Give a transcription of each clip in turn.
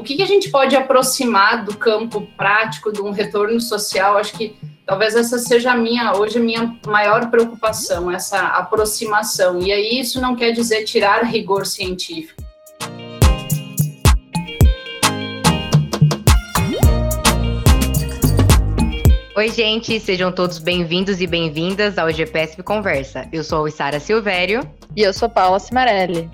o que, que a gente pode aproximar do campo prático, de um retorno social? Acho que talvez essa seja a minha, hoje, a minha maior preocupação, essa aproximação. E aí isso não quer dizer tirar rigor científico. Oi, gente, sejam todos bem-vindos e bem-vindas ao GPSP Conversa. Eu sou a Sara Silvério. E eu sou Paula Cimarelli.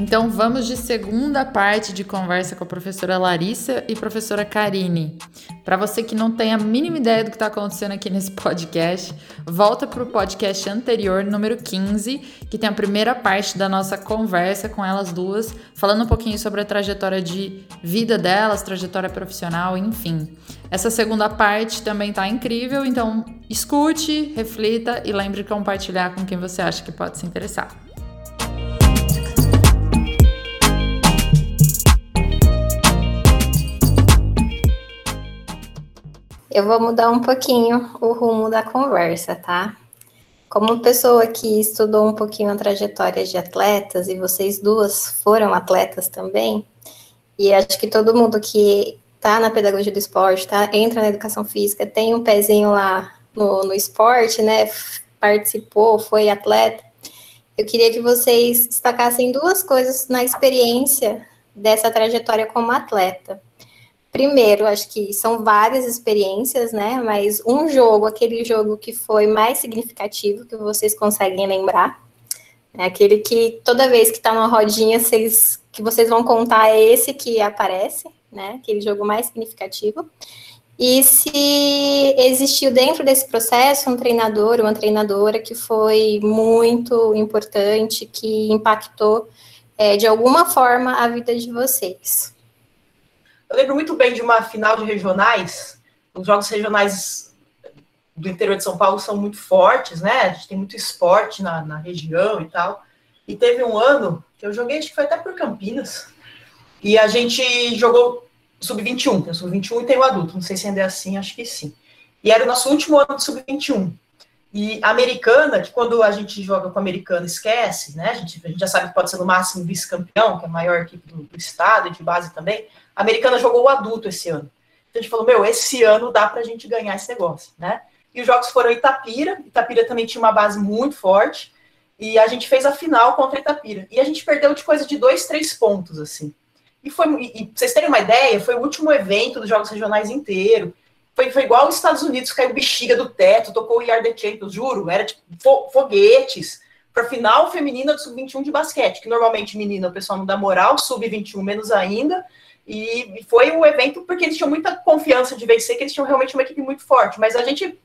Então vamos de segunda parte de conversa com a professora Larissa e professora Karine. Para você que não tem a mínima ideia do que está acontecendo aqui nesse podcast, volta para o podcast anterior, número 15, que tem a primeira parte da nossa conversa com elas duas, falando um pouquinho sobre a trajetória de vida delas, trajetória profissional, enfim. Essa segunda parte também está incrível, então escute, reflita e lembre de compartilhar com quem você acha que pode se interessar. Eu vou mudar um pouquinho o rumo da conversa, tá? Como pessoa que estudou um pouquinho a trajetória de atletas, e vocês duas foram atletas também, e acho que todo mundo que tá na pedagogia do esporte, tá, entra na educação física, tem um pezinho lá no, no esporte, né, participou, foi atleta, eu queria que vocês destacassem duas coisas na experiência dessa trajetória como atleta. Primeiro, acho que são várias experiências, né? Mas um jogo, aquele jogo que foi mais significativo, que vocês conseguem lembrar, é aquele que toda vez que está numa rodinha, vocês, que vocês vão contar é esse que aparece, né? Aquele jogo mais significativo. E se existiu dentro desse processo um treinador, uma treinadora que foi muito importante, que impactou é, de alguma forma a vida de vocês. Eu lembro muito bem de uma final de regionais. Os jogos regionais do interior de São Paulo são muito fortes, né? A gente tem muito esporte na, na região e tal. E teve um ano que eu joguei, acho que foi até por Campinas, e a gente jogou sub-21, tem o sub-21 e tem o adulto, não sei se ainda é assim, acho que sim. E era o nosso último ano de sub-21. E a americana, que quando a gente joga com a americana esquece, né? A gente, a gente já sabe que pode ser no máximo vice-campeão, que é a maior equipe do, do estado e de base também. A americana jogou o adulto esse ano. Então a gente falou, meu, esse ano dá pra gente ganhar esse negócio, né? E os jogos foram Itapira. Itapira também tinha uma base muito forte. E a gente fez a final contra Itapira. E a gente perdeu de coisa de dois, três pontos, assim. E foi, e, pra vocês terem uma ideia, foi o último evento dos Jogos Regionais inteiro. Foi, foi igual os Estados Unidos, caiu bexiga do teto, tocou o Yard Champions, juro, era tipo foguetes para final feminina do sub-21 de basquete, que normalmente menina o pessoal não dá moral, sub-21 menos ainda, e foi o evento porque eles tinham muita confiança de vencer, que eles tinham realmente uma equipe muito forte. Mas a gente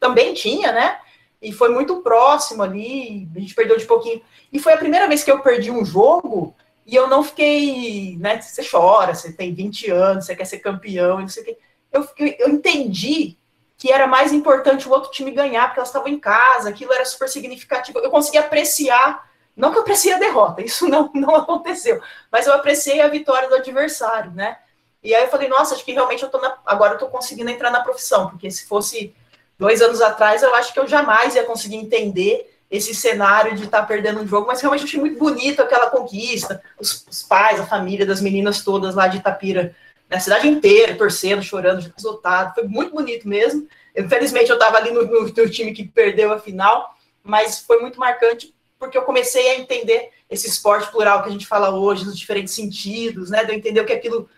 também tinha, né? E foi muito próximo ali, a gente perdeu de pouquinho. E foi a primeira vez que eu perdi um jogo e eu não fiquei, né? Você chora, você tem 20 anos, você quer ser campeão não sei o quê. Eu, eu entendi que era mais importante o outro time ganhar, porque elas estavam em casa, aquilo era super significativo. Eu consegui apreciar não que eu apreciei a derrota, isso não, não aconteceu, mas eu apreciei a vitória do adversário, né? E aí eu falei, nossa, acho que realmente eu tô na, agora eu tô conseguindo entrar na profissão, porque se fosse dois anos atrás, eu acho que eu jamais ia conseguir entender esse cenário de estar tá perdendo um jogo, mas realmente eu achei muito bonito aquela conquista, os, os, pais, a família das meninas todas lá de Itapira, na cidade inteira, torcendo, chorando, exultado, foi muito bonito mesmo. Infelizmente eu estava ali no, no, no time que perdeu a final, mas foi muito marcante porque eu comecei a entender esse esporte plural que a gente fala hoje, nos diferentes sentidos, né? De eu entender o que aquilo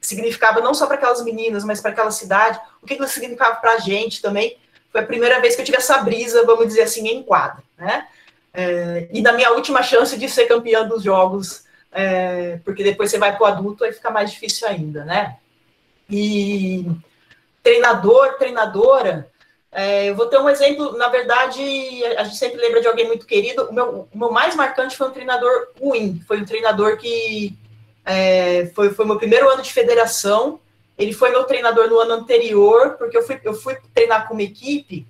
significava não só para aquelas meninas, mas para aquela cidade, o que aquilo significava para a gente também. Foi a primeira vez que eu tive essa brisa, vamos dizer assim, em quadra, né? É, e na minha última chance de ser campeã dos jogos, é, porque depois você vai para o adulto, aí fica mais difícil ainda, né? E treinador, treinadora, é, eu vou ter um exemplo, na verdade, a gente sempre lembra de alguém muito querido. O meu, o meu mais marcante foi um treinador ruim. Foi um treinador que é, foi, foi meu primeiro ano de federação. Ele foi meu treinador no ano anterior, porque eu fui, eu fui treinar com uma equipe.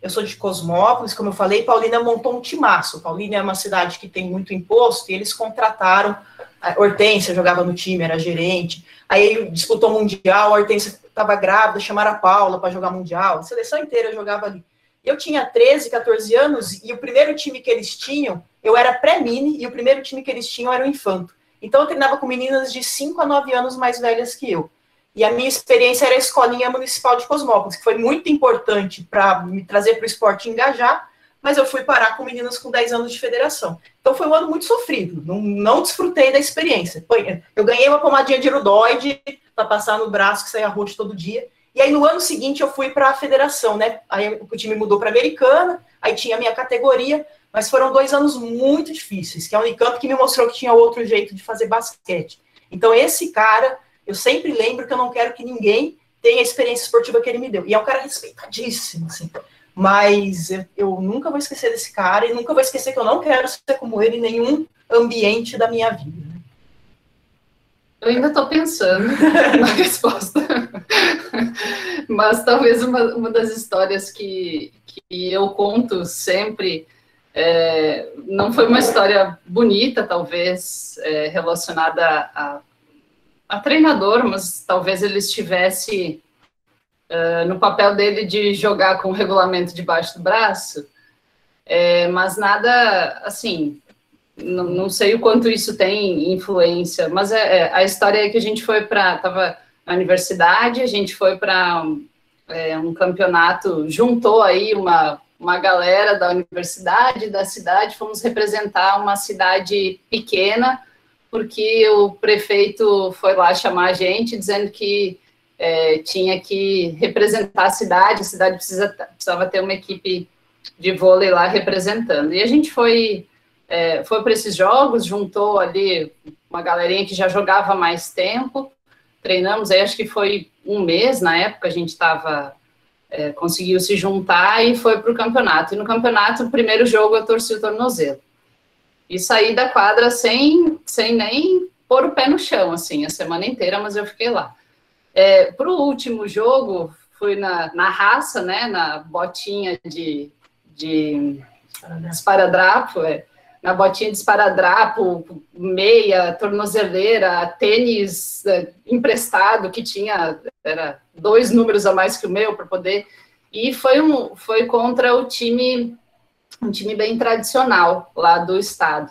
Eu sou de Cosmópolis, como eu falei, Paulínia montou um timaço. Paulínia é uma cidade que tem muito imposto, e eles contrataram. A Hortência jogava no time, era gerente. Aí ele disputou o Mundial, a Hortência estava grávida, chamaram a Paula para jogar Mundial, a seleção inteira jogava ali. Eu tinha 13, 14 anos e o primeiro time que eles tinham, eu era pré-mini e o primeiro time que eles tinham era o infanto. Então eu treinava com meninas de 5 a 9 anos mais velhas que eu. E a minha experiência era a escolinha municipal de Cosmópolis, que foi muito importante para me trazer para o esporte engajar, mas eu fui parar com meninas com 10 anos de federação. Então foi um ano muito sofrido, não, não desfrutei da experiência. Eu ganhei uma pomadinha de irudoide para passar no braço, que saía roxo todo dia. E aí no ano seguinte eu fui para a federação, né? Aí o time mudou para americana, aí tinha a minha categoria, mas foram dois anos muito difíceis, que é a Unicamp que me mostrou que tinha outro jeito de fazer basquete. Então esse cara, eu sempre lembro que eu não quero que ninguém tenha a experiência esportiva que ele me deu. E é um cara respeitadíssimo, assim. Mas eu, eu nunca vou esquecer desse cara e nunca vou esquecer que eu não quero ser como ele em nenhum ambiente da minha vida. Eu ainda estou pensando na resposta, mas talvez uma, uma das histórias que, que eu conto sempre é, não foi uma história bonita, talvez, é, relacionada a, a, treinador, mas talvez ele estivesse uh, no papel dele de jogar com o regulamento debaixo do braço, é, mas nada assim. Não, não, sei o quanto isso tem influência, mas é, é a história é que a gente foi para. Estava na universidade, a gente foi para é, um campeonato, juntou aí uma uma galera da universidade, da cidade, fomos representar uma cidade pequena, porque o prefeito foi lá chamar a gente, dizendo que é, tinha que representar a cidade, a cidade precisa, precisava ter uma equipe de vôlei lá representando. E a gente foi, é, foi para esses jogos, juntou ali uma galerinha que já jogava mais tempo, treinamos, aí acho que foi um mês na época, a gente estava é, conseguiu se juntar e foi para o campeonato. E no campeonato, o primeiro jogo, eu torci o tornozelo. E saí da quadra sem, sem nem pôr o pé no chão, assim, a semana inteira, mas eu fiquei lá. É, para o último jogo, fui na, na raça, né, na botinha de, de esparadrapo, é, na botinha de esparadrapo, meia, tornozeleira, tênis é, emprestado, que tinha, era dois números a mais que o meu para poder. E foi, um, foi contra o time, um time bem tradicional lá do estado,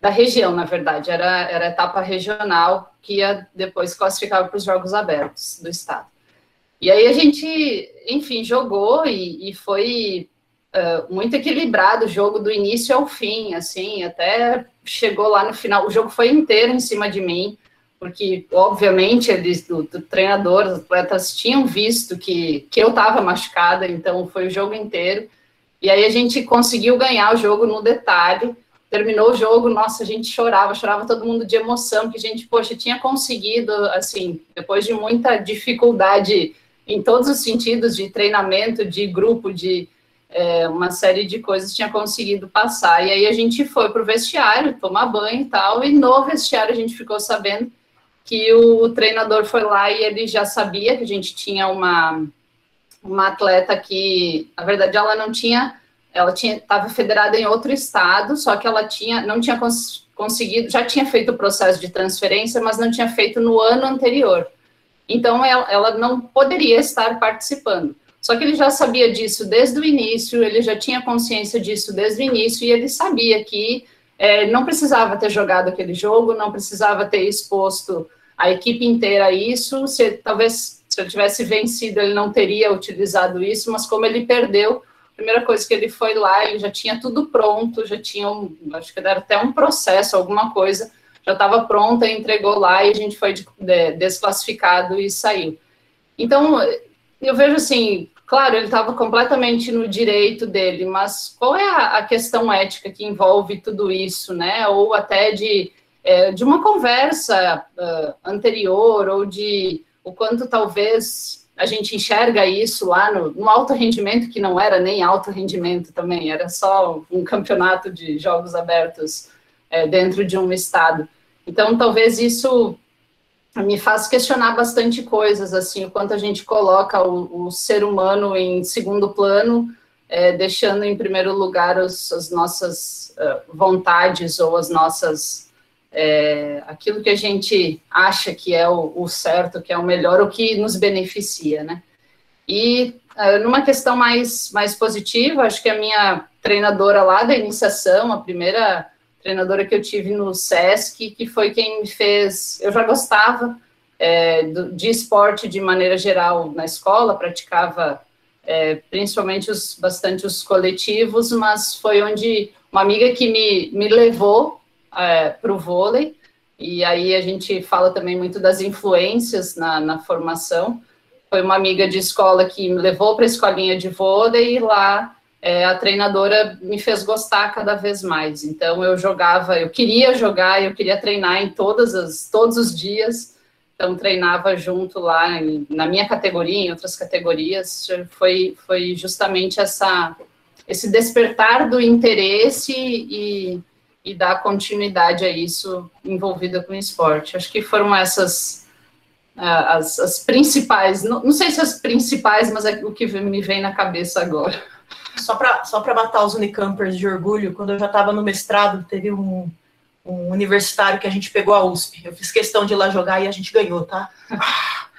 da região, na verdade, era, era etapa regional que ia depois classificava para os Jogos Abertos do estado. E aí a gente, enfim, jogou e, e foi uh, muito equilibrado o jogo do início ao fim, assim, até chegou lá no final, o jogo foi inteiro em cima de mim, porque, obviamente, eles, do, do treinador, os atletas tinham visto que, que eu estava machucada, então foi o jogo inteiro. E aí a gente conseguiu ganhar o jogo no detalhe. Terminou o jogo, nossa, a gente chorava, chorava todo mundo de emoção, que a gente, poxa, tinha conseguido, assim, depois de muita dificuldade em todos os sentidos, de treinamento, de grupo, de é, uma série de coisas, tinha conseguido passar. E aí a gente foi para o vestiário, tomar banho e tal, e no vestiário a gente ficou sabendo que o treinador foi lá e ele já sabia que a gente tinha uma, uma atleta que, na verdade, ela não tinha, ela tinha estava federada em outro estado, só que ela tinha não tinha cons, conseguido, já tinha feito o processo de transferência, mas não tinha feito no ano anterior. Então ela, ela não poderia estar participando. Só que ele já sabia disso desde o início, ele já tinha consciência disso desde o início e ele sabia que é, não precisava ter jogado aquele jogo, não precisava ter exposto a equipe inteira a isso. Se, talvez se ele tivesse vencido, ele não teria utilizado isso, mas como ele perdeu, a primeira coisa que ele foi lá, ele já tinha tudo pronto, já tinha, um, acho que era até um processo, alguma coisa, já estava pronta, entregou lá e a gente foi de, de, desclassificado e saiu. Então, eu vejo assim, Claro, ele estava completamente no direito dele, mas qual é a, a, questão ética que envolve tudo isso, né? Ou até de, é, de uma conversa uh, anterior, ou de o quanto talvez a gente enxerga isso lá no, no alto rendimento, que não era nem alto rendimento também, era só um campeonato de jogos abertos é, dentro de um estado. Então, talvez isso me faz questionar bastante coisas, assim, o quanto a gente coloca o, o ser humano em segundo plano, é, deixando em primeiro lugar os, as nossas uh, vontades ou as nossas é, aquilo que a gente acha que é o, o, certo, que é o melhor, o que nos beneficia, né? E Uh, numa questão mais, mais positiva, acho que a minha treinadora lá da iniciação, a primeira treinadora que eu tive no SESC, que foi quem me fez. Eu já gostava é, do, de esporte de maneira geral na escola, praticava é, principalmente os, bastante os coletivos, mas foi onde uma amiga que me, me levou é, para o vôlei, e aí a gente fala também muito das influências na, na formação. Foi uma amiga de escola que me levou para a escolinha de vôlei, e lá é, a treinadora me fez gostar cada vez mais. Então eu jogava, eu queria jogar, eu queria treinar em todas as, todos os dias. Então treinava junto lá em, na minha categoria, em outras categorias. Foi, foi justamente essa esse despertar do interesse e, e dar continuidade a isso envolvida com o esporte. Acho que foram essas as, as principais, não, não sei se as principais, mas é o que me vem na cabeça agora. Só para só matar os unicampers de orgulho, quando eu já estava no mestrado, teve um, um universitário que a gente pegou a USP. Eu fiz questão de ir lá jogar e a gente ganhou, tá?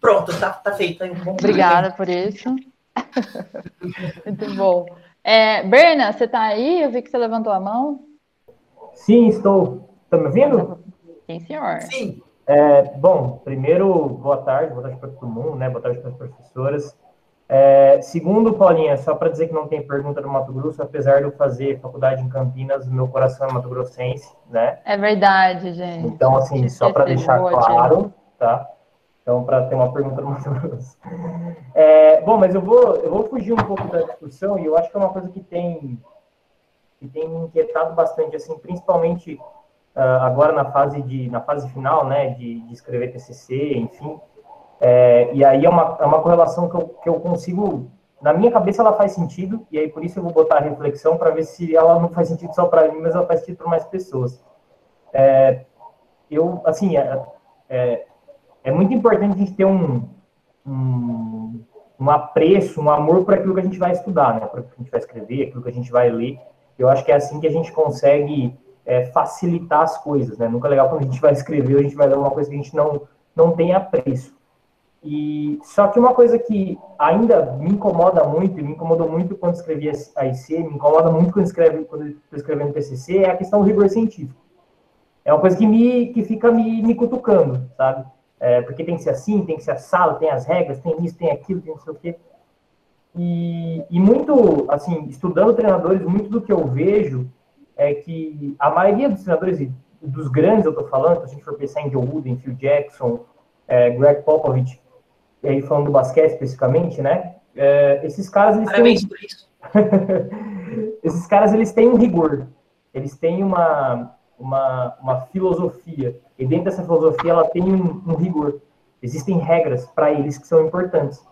Pronto, tá, tá feito. Um Obrigada por isso. Muito bom. É, Berna, você está aí? Eu vi que você levantou a mão. Sim, estou. Está me ouvindo? Sim, senhor. Sim. É, bom, primeiro, boa tarde, boa tarde para todo mundo, né? Boa tarde para as professoras. É, segundo, Paulinha, só para dizer que não tem pergunta do Mato Grosso, apesar de eu fazer faculdade em Campinas, meu coração é Mato Grossense, né? É verdade, gente. Então, assim, só para deixar claro, tá? Então, para ter uma pergunta do Mato Grosso. É, bom, mas eu vou, eu vou fugir um pouco da discussão e eu acho que é uma coisa que tem, que tem me inquietado bastante, assim, principalmente uh, agora na fase, de, na fase final, né, de, de escrever TCC, enfim, é, e aí é uma, é uma correlação que eu, que eu consigo. Na minha cabeça ela faz sentido, e aí por isso eu vou botar a reflexão para ver se ela não faz sentido só para mim, mas ela faz sentido para mais pessoas. É, eu, assim, é, é, é, muito importante a gente ter um, um, um apreço, um amor por aquilo que a gente vai estudar, né? Por aquilo que a gente vai escrever, aquilo que a gente vai ler. Eu acho que é assim que a gente consegue é, facilitar as coisas, né? Nunca é legal quando a gente vai escrever, a gente vai ler uma coisa que a gente não, não tem apreço. E só que uma coisa que ainda me incomoda muito, me incomodou muito quando escrevi a IC, me incomoda muito quando escreve quando estou escrevendo TCC, é a questão do rigor científico. É uma coisa que me que fica me, me cutucando, sabe? É, porque tem que ser assim, tem que ser assado, tem as regras, tem isso, tem aquilo, tem não sei o quê. E, e muito, assim, estudando treinadores, muito do que eu vejo é que a maioria dos treinadores, dos grandes eu estou falando, se a gente for pensar em Joe Wooden, Phil Jackson, é, Greg Popovich, e aí falando do basquete especificamente, né? É, esses caras eles Parabéns têm... por isso. esses caras eles têm um rigor, eles têm uma, uma, uma filosofia e dentro dessa filosofia ela tem um, um rigor. Existem regras para eles que são importantes.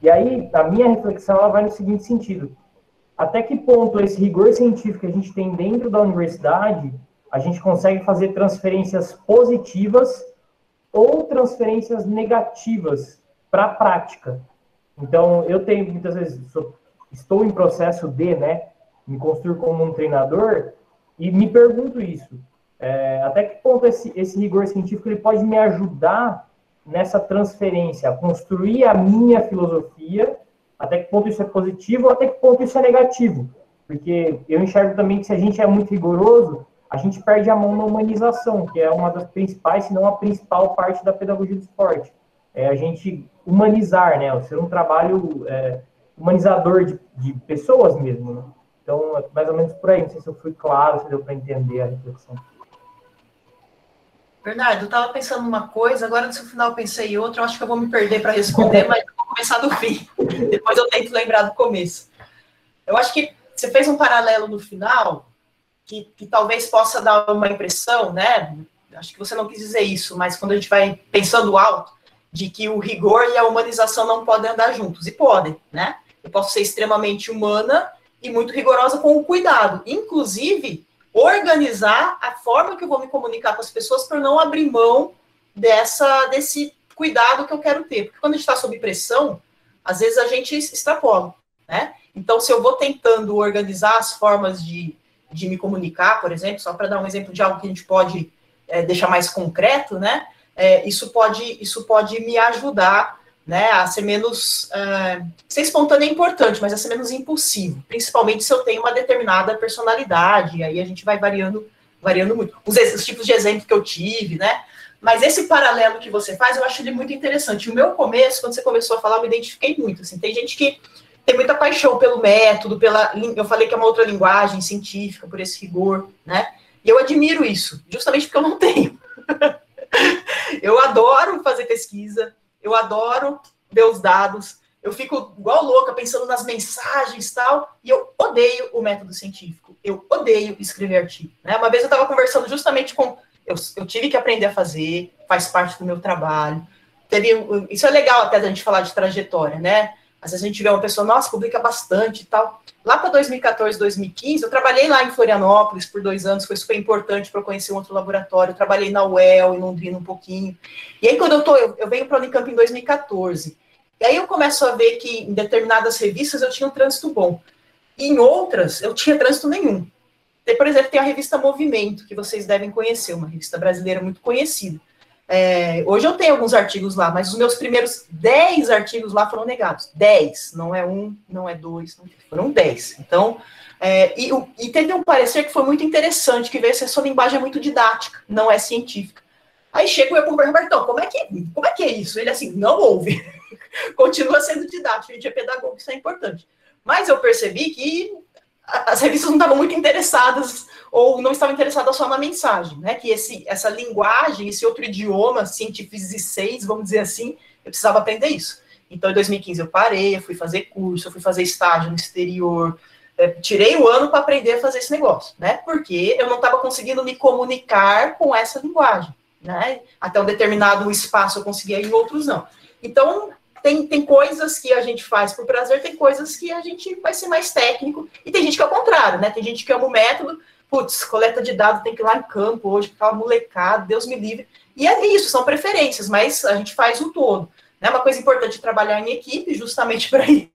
E aí a minha reflexão ela vai no seguinte sentido: até que ponto esse rigor científico que a gente tem dentro da universidade a gente consegue fazer transferências positivas ou transferências negativas para a prática. Então, eu tenho muitas vezes, sou, estou em processo de, né, me construir como um treinador e me pergunto isso. É, até que ponto esse, esse rigor científico ele pode me ajudar nessa transferência, a construir a minha filosofia, até que ponto isso é positivo, até que ponto isso é negativo. Porque eu enxergo também que se a gente é muito rigoroso, a gente perde a mão na humanização, que é uma das principais, se não a principal parte da pedagogia do esporte. É a gente humanizar, né? Ser um trabalho é, humanizador de, de, pessoas mesmo. Né? Então, é mais ou menos por aí. Não sei se eu fui claro, se deu para entender a reflexão. Bernardo, eu estava pensando numa coisa, agora no seu final pensei outra, eu acho que eu vou me perder para responder, mas vou começar do fim. Depois eu tento lembrar do começo. Eu acho que você fez um paralelo no final que, que talvez possa dar uma impressão, né? Acho que você não quis dizer isso, mas quando a gente vai pensando alto, de que o rigor e a humanização não podem andar juntos, e podem, né? Eu posso ser extremamente humana e muito rigorosa com o cuidado, inclusive organizar a forma que eu vou me comunicar com as pessoas para não abrir mão dessa desse cuidado que eu quero ter, porque quando a gente está sob pressão, às vezes a gente extrapola, né? Então, se eu vou tentando organizar as formas de de me comunicar, por exemplo, só para dar um exemplo de algo que a gente pode é, deixar mais concreto, né? É, isso, pode, isso pode me ajudar né, a ser menos, uh, ser espontâneo é importante, mas a ser menos impulsivo, principalmente se eu tenho uma determinada personalidade, aí a gente vai variando, variando muito. Os, os tipos de exemplo que eu tive, né, mas esse paralelo que você faz, eu acho ele muito interessante. O meu começo, quando você começou a falar, eu me identifiquei muito, assim, tem gente que tem muita paixão pelo método, pela, eu falei que é uma outra linguagem científica, por esse rigor, né, e eu admiro isso, justamente porque eu não tenho. eu adoro fazer pesquisa, eu adoro ver os dados, eu fico igual louca pensando nas mensagens e tal, e eu odeio o método científico, eu odeio escrever artigo. Né? Uma vez eu estava conversando justamente com. Eu, eu, tive que aprender a fazer, faz parte do meu trabalho. Teve, isso é legal até da gente falar de trajetória, né? Às vezes a gente vê uma pessoa, nossa, publica bastante e tal. Lá para 2014, 2015, eu trabalhei lá em Florianópolis por dois anos, foi super importante para eu conhecer um outro laboratório. Eu trabalhei na UEL, em Londrina um pouquinho. E aí, quando eu tô, eu, eu venho para a Unicamp em 2014. E aí eu começo a ver que em determinadas revistas eu tinha um trânsito bom. E em outras, eu tinha trânsito nenhum. Por exemplo, tem a revista Movimento, que vocês devem conhecer, uma revista brasileira muito conhecida. É, hoje eu tenho alguns artigos lá, mas os meus primeiros 10 artigos lá foram negados. 10, não é um, não é dois, foram 10. Então, é, e, e, teve um parecer que foi muito interessante, que veio ser sua linguagem é muito didática, não é científica. Aí chega o Robertão, como é, que, como é que é isso? Ele assim, não ouve. Continua sendo didático, a gente é pedagogo, isso é importante. Mas eu percebi que as revistas não estavam muito interessadas ou não estavam interessadas só na mensagem, né? Que esse, essa linguagem, esse outro idioma, cientificizei, vamos dizer assim, eu precisava aprender isso. Então, em 2015 eu parei, eu fui fazer curso, eu fui fazer estágio no exterior, é, tirei o ano para aprender a fazer esse negócio, né? Porque eu não estava conseguindo me comunicar com essa linguagem, né? Até um determinado espaço eu conseguia, em outros não. Então, tem, tem coisas que a gente faz por prazer, tem coisas que a gente vai ser mais técnico, e tem gente que é o contrário, né? Tem gente que ama o método, putz, coleta de dados tem que ir lá em campo hoje, aquela molecada, Deus me livre. E é isso, são preferências, mas a gente faz o todo. Né? Uma coisa importante trabalhar em equipe, justamente para ir,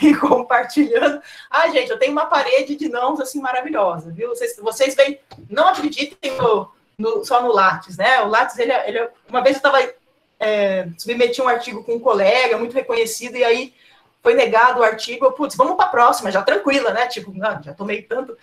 ir compartilhando. Ah, gente, eu tenho uma parede de nãos assim maravilhosa, viu? Vocês, vocês vêm, não acreditem no, no, só no Lattes, né? O Lattes, ele, é, ele é, uma vez eu estava é, submeti um artigo com um colega muito reconhecido, e aí foi negado o artigo, putz, vamos para a próxima, já tranquila, né? Tipo, não, já tomei tanto.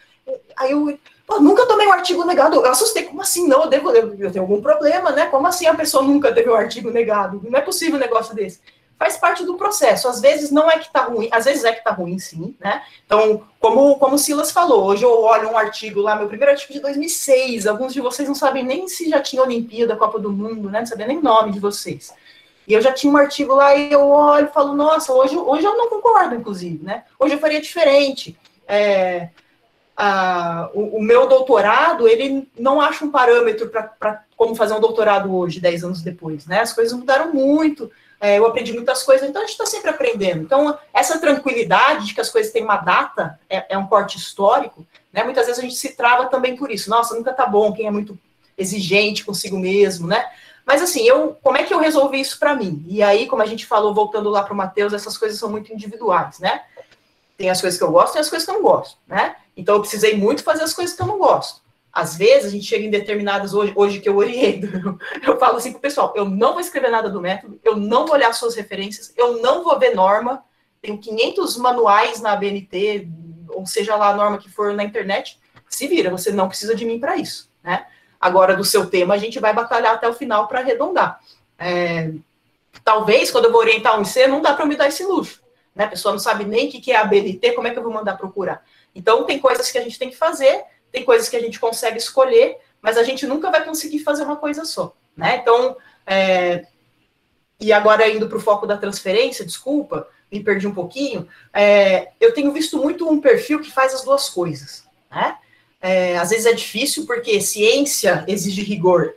Aí eu, pô, nunca tomei um artigo negado. Eu assustei, como assim? Não, eu devo, eu, tenho algum problema, né? Como assim a pessoa nunca teve um artigo negado? Não é possível um negócio desse faz parte do processo. Às vezes não é que está ruim, às vezes é que está ruim, sim, né? Então, como, como o Silas falou, hoje eu olho um artigo lá, meu primeiro artigo de 2006, alguns de vocês não sabem nem se já tinha Olimpíada, Copa do Mundo, né? Não sabia nem nome de vocês. E eu já tinha um artigo lá e eu olho e falo, nossa, hoje, hoje eu não concordo, inclusive, né? Hoje eu faria diferente. É, o, o, meu doutorado, ele não acha um parâmetro para como fazer um doutorado hoje, 10 anos depois, né? As coisas mudaram muito, é, eu aprendi muitas coisas, então a gente está sempre aprendendo. Então, essa tranquilidade de que as coisas têm uma data, é, é, um corte histórico, né? Muitas vezes a gente se trava também por isso. Nossa, nunca tá bom, quem é muito exigente consigo mesmo, né? Mas assim, eu, como é que eu resolvi isso para mim? E aí, como a gente falou, voltando lá para o Matheus, essas coisas são muito individuais, né? Tem as coisas que eu gosto e as coisas que eu não gosto, né? Então eu precisei muito fazer as coisas que eu não gosto. Às vezes a gente chega em determinadas hoje, hoje que eu oriento, eu falo assim para o pessoal: eu não vou escrever nada do método, eu não vou olhar suas referências, eu não vou ver norma. Tenho 500 manuais na ABNT, ou seja lá a norma que for na internet. Se vira, você não precisa de mim para isso, né? Agora, do seu tema, a gente vai batalhar até o final para arredondar. É, talvez, quando eu vou orientar um IC, não dá para me dar esse luxo. Né? A pessoa não sabe nem o que é ABNT, como é que eu vou mandar procurar? Então, tem coisas que a gente tem que fazer, tem coisas que a gente consegue escolher, mas a gente nunca vai conseguir fazer uma coisa só, né? Então, é, e agora indo para o foco da transferência, desculpa, me perdi um pouquinho, é, eu tenho visto muito um perfil que faz as duas coisas, né? É, às vezes é difícil porque ciência exige rigor,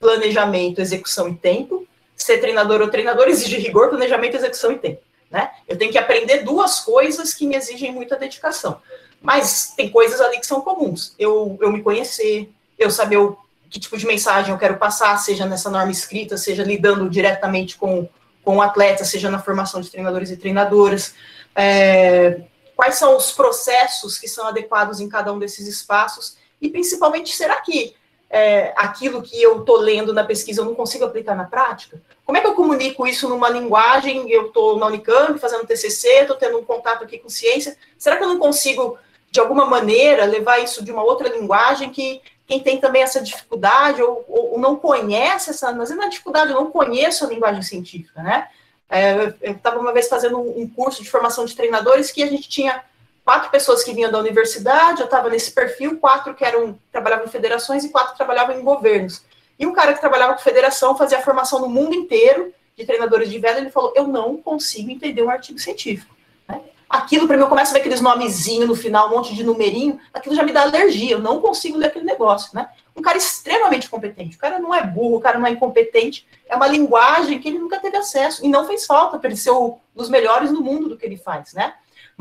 planejamento, execução e tempo. Ser treinador ou treinador exige rigor, planejamento, execução e tempo. Né? Eu tenho que aprender duas coisas que me exigem muita dedicação. Mas tem coisas ali que são comuns. Eu, eu me conhecer, eu saber o, que tipo de mensagem eu quero passar, seja nessa norma escrita, seja lidando diretamente com, com o atleta, seja na formação de treinadores e treinadoras. É, quais são os processos que são adequados em cada um desses espaços? E principalmente, será que é, aquilo que eu estou lendo na pesquisa eu não consigo aplicar na prática? Como é que eu comunico isso numa linguagem? Eu estou na Unicamp fazendo TCC, estou tendo um contato aqui com ciência. Será que eu não consigo, de alguma maneira, levar isso de uma outra linguagem que quem tem também essa dificuldade ou, ou não conhece essa, mas não é dificuldade, eu não conheço a linguagem científica, né? É, eu estava uma vez fazendo um curso de formação de treinadores que a gente tinha quatro pessoas que vinham da universidade, eu estava nesse perfil, quatro que eram trabalhavam em federações e quatro trabalhavam em governos. E um cara que trabalhava com federação fazia a formação no mundo inteiro de treinadores de vela, ele falou: Eu não consigo entender um artigo científico. Né? Aquilo, para mim, eu começo a ver aqueles nomezinhos no final, um monte de numerinho, aquilo já me dá alergia, eu não consigo ler aquele negócio. Né? Um cara extremamente competente, o cara não é burro, o cara não é incompetente, é uma linguagem que ele nunca teve acesso, e não fez falta para ele ser um dos melhores no mundo do que ele faz. Né?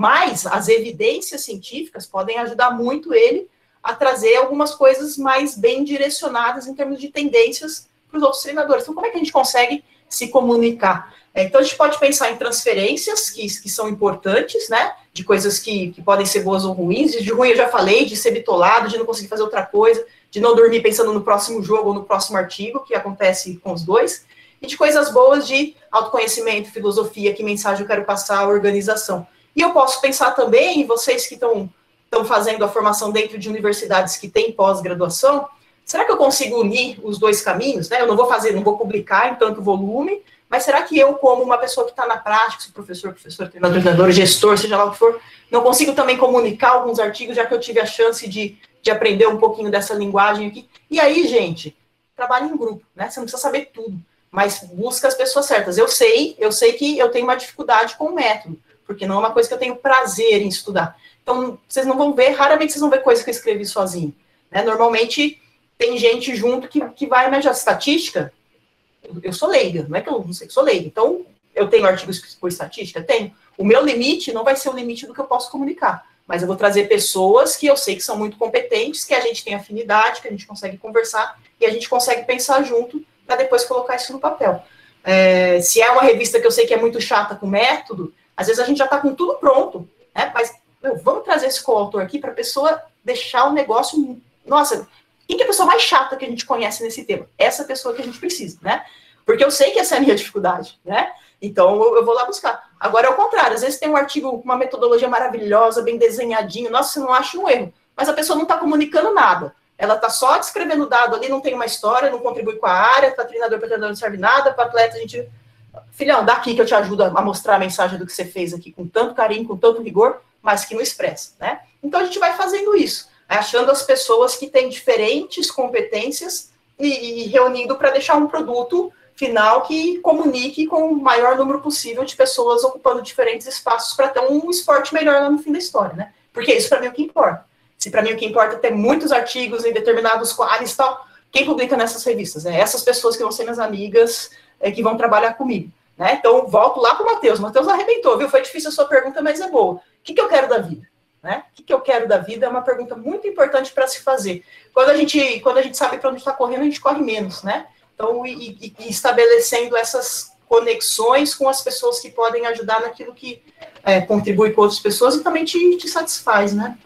Mas as evidências científicas podem ajudar muito ele a trazer algumas coisas mais bem direcionadas em termos de tendências para os outros treinadores. Então, como é que a gente consegue se comunicar? É, então, a gente pode pensar em transferências que, que são importantes, né? De coisas que, que podem ser boas ou ruins. De ruim eu já falei, de ser bitolado, de não conseguir fazer outra coisa, de não dormir pensando no próximo jogo ou no próximo artigo, que acontece com os dois. E de coisas boas de autoconhecimento, filosofia, que mensagem eu quero passar, organização. E eu posso pensar também, vocês que estão fazendo a formação dentro de universidades que têm pós-graduação, será que eu consigo unir os dois caminhos? Né? Eu não vou fazer, não vou publicar em tanto volume, mas será que eu, como uma pessoa que está na prática, se professor, professor, treinador, treinador, gestor, seja lá o que for, não consigo também comunicar alguns artigos, já que eu tive a chance de, de aprender um pouquinho dessa linguagem aqui? E aí, gente, trabalhe em grupo, né? Você não precisa saber tudo, mas busca as pessoas certas. Eu sei, eu sei que eu tenho uma dificuldade com o método porque não é uma coisa que eu tenho prazer em estudar. Então, vocês não vão ver, raramente vocês vão ver coisa que eu escrevi sozinho. Né? Normalmente, tem gente junto que, que vai me ajudar. Estatística, eu, eu sou leiga, não é que eu não sei que sou leiga. Então, eu tenho artigos por estatística? Tenho. O meu limite não vai ser o limite do que eu posso comunicar, mas eu vou trazer pessoas que eu sei que são muito competentes, que a gente tem afinidade, que a gente consegue conversar e a gente consegue pensar junto para depois colocar isso no papel. É, se é uma revista que eu sei que é muito chata com método, às vezes a gente já está com tudo pronto, né? Mas meu, vamos trazer esse coautor aqui para a pessoa deixar o negócio. Nossa, quem que é a pessoa mais chata que a gente conhece nesse tema? Essa pessoa que a gente precisa, né? Porque eu sei que essa é a minha dificuldade, né? Então eu, vou lá buscar. Agora é o contrário, às vezes tem um artigo com uma metodologia maravilhosa, bem desenhadinho, nossa, você não acha um erro, mas a pessoa não está comunicando nada. Ela está só descrevendo dado ali, não tem uma história, não contribui com a área, para treinador, para treinador não serve nada, para atleta a gente filhão, daqui que eu te ajudo a mostrar a mensagem do que você fez aqui com tanto carinho, com tanto rigor, mas que não expressa, né? Então a gente vai fazendo isso, achando as pessoas que têm diferentes competências e, e reunindo para deixar um produto final que comunique com o maior número possível de pessoas ocupando diferentes espaços para ter um esporte melhor lá no fim da história, né? Porque isso para mim é o que importa. Se para mim o que importa é ter muitos artigos em determinados quadros e tal, quem publica nessas revistas? É essas pessoas que vão ser minhas amigas, é, que vão trabalhar comigo. Né? Então, volto lá para o Matheus. Matheus arrebentou, viu? Foi difícil a sua pergunta, mas é boa. O que, que eu quero da vida? Né? O que, que eu quero da vida é uma pergunta muito importante para se fazer. Quando a gente, quando a gente sabe para onde está correndo, a gente corre menos, né? Então, e, e, e, estabelecendo essas conexões com as pessoas que podem ajudar naquilo que é, contribui com outras pessoas e também te, te satisfaz, né?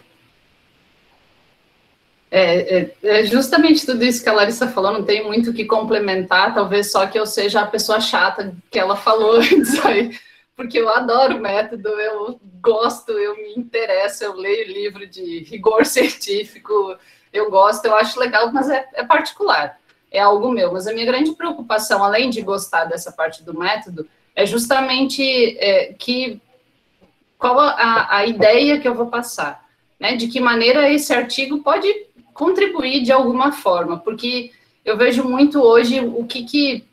É, é, é, justamente tudo isso que a Larissa falou, não tem muito o que complementar, talvez só que eu seja a pessoa chata que ela falou antes aí, porque eu adoro o método, eu gosto, eu me interesso, eu leio livro de rigor científico, eu gosto, eu acho legal, mas é, é particular, é algo meu. Mas a minha grande preocupação, além de gostar dessa parte do método, é justamente é, que qual a, a ideia que eu vou passar, né? De que maneira esse artigo pode contribuir de alguma forma, porque eu vejo muito hoje o que, que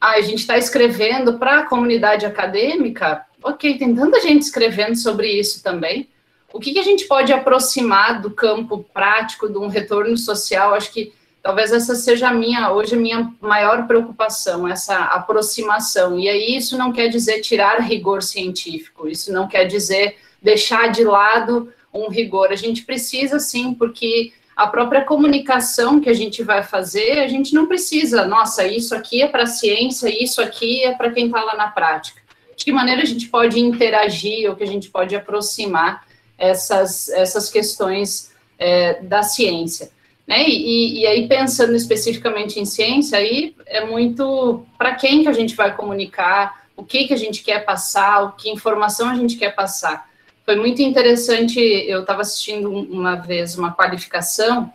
a gente está escrevendo para a comunidade acadêmica. Ok, tem tanta gente escrevendo sobre isso também. O que, que a gente pode aproximar do campo prático, de um retorno social? Acho que talvez essa seja a minha, hoje, a minha maior preocupação, essa aproximação. E aí isso não quer dizer tirar rigor científico, isso não quer dizer deixar de lado um rigor. A gente precisa sim, porque a própria comunicação que a gente vai fazer, a gente não precisa, nossa, isso aqui é para a ciência, isso aqui é para quem está lá na prática. De que maneira a gente pode interagir ou que a gente pode aproximar essas, essas questões é, da ciência. Né? E, e aí, pensando especificamente em ciência, aí é muito para quem que a gente vai comunicar, o que, que a gente quer passar, o que informação a gente quer passar. Foi muito interessante, eu estava assistindo uma vez uma qualificação,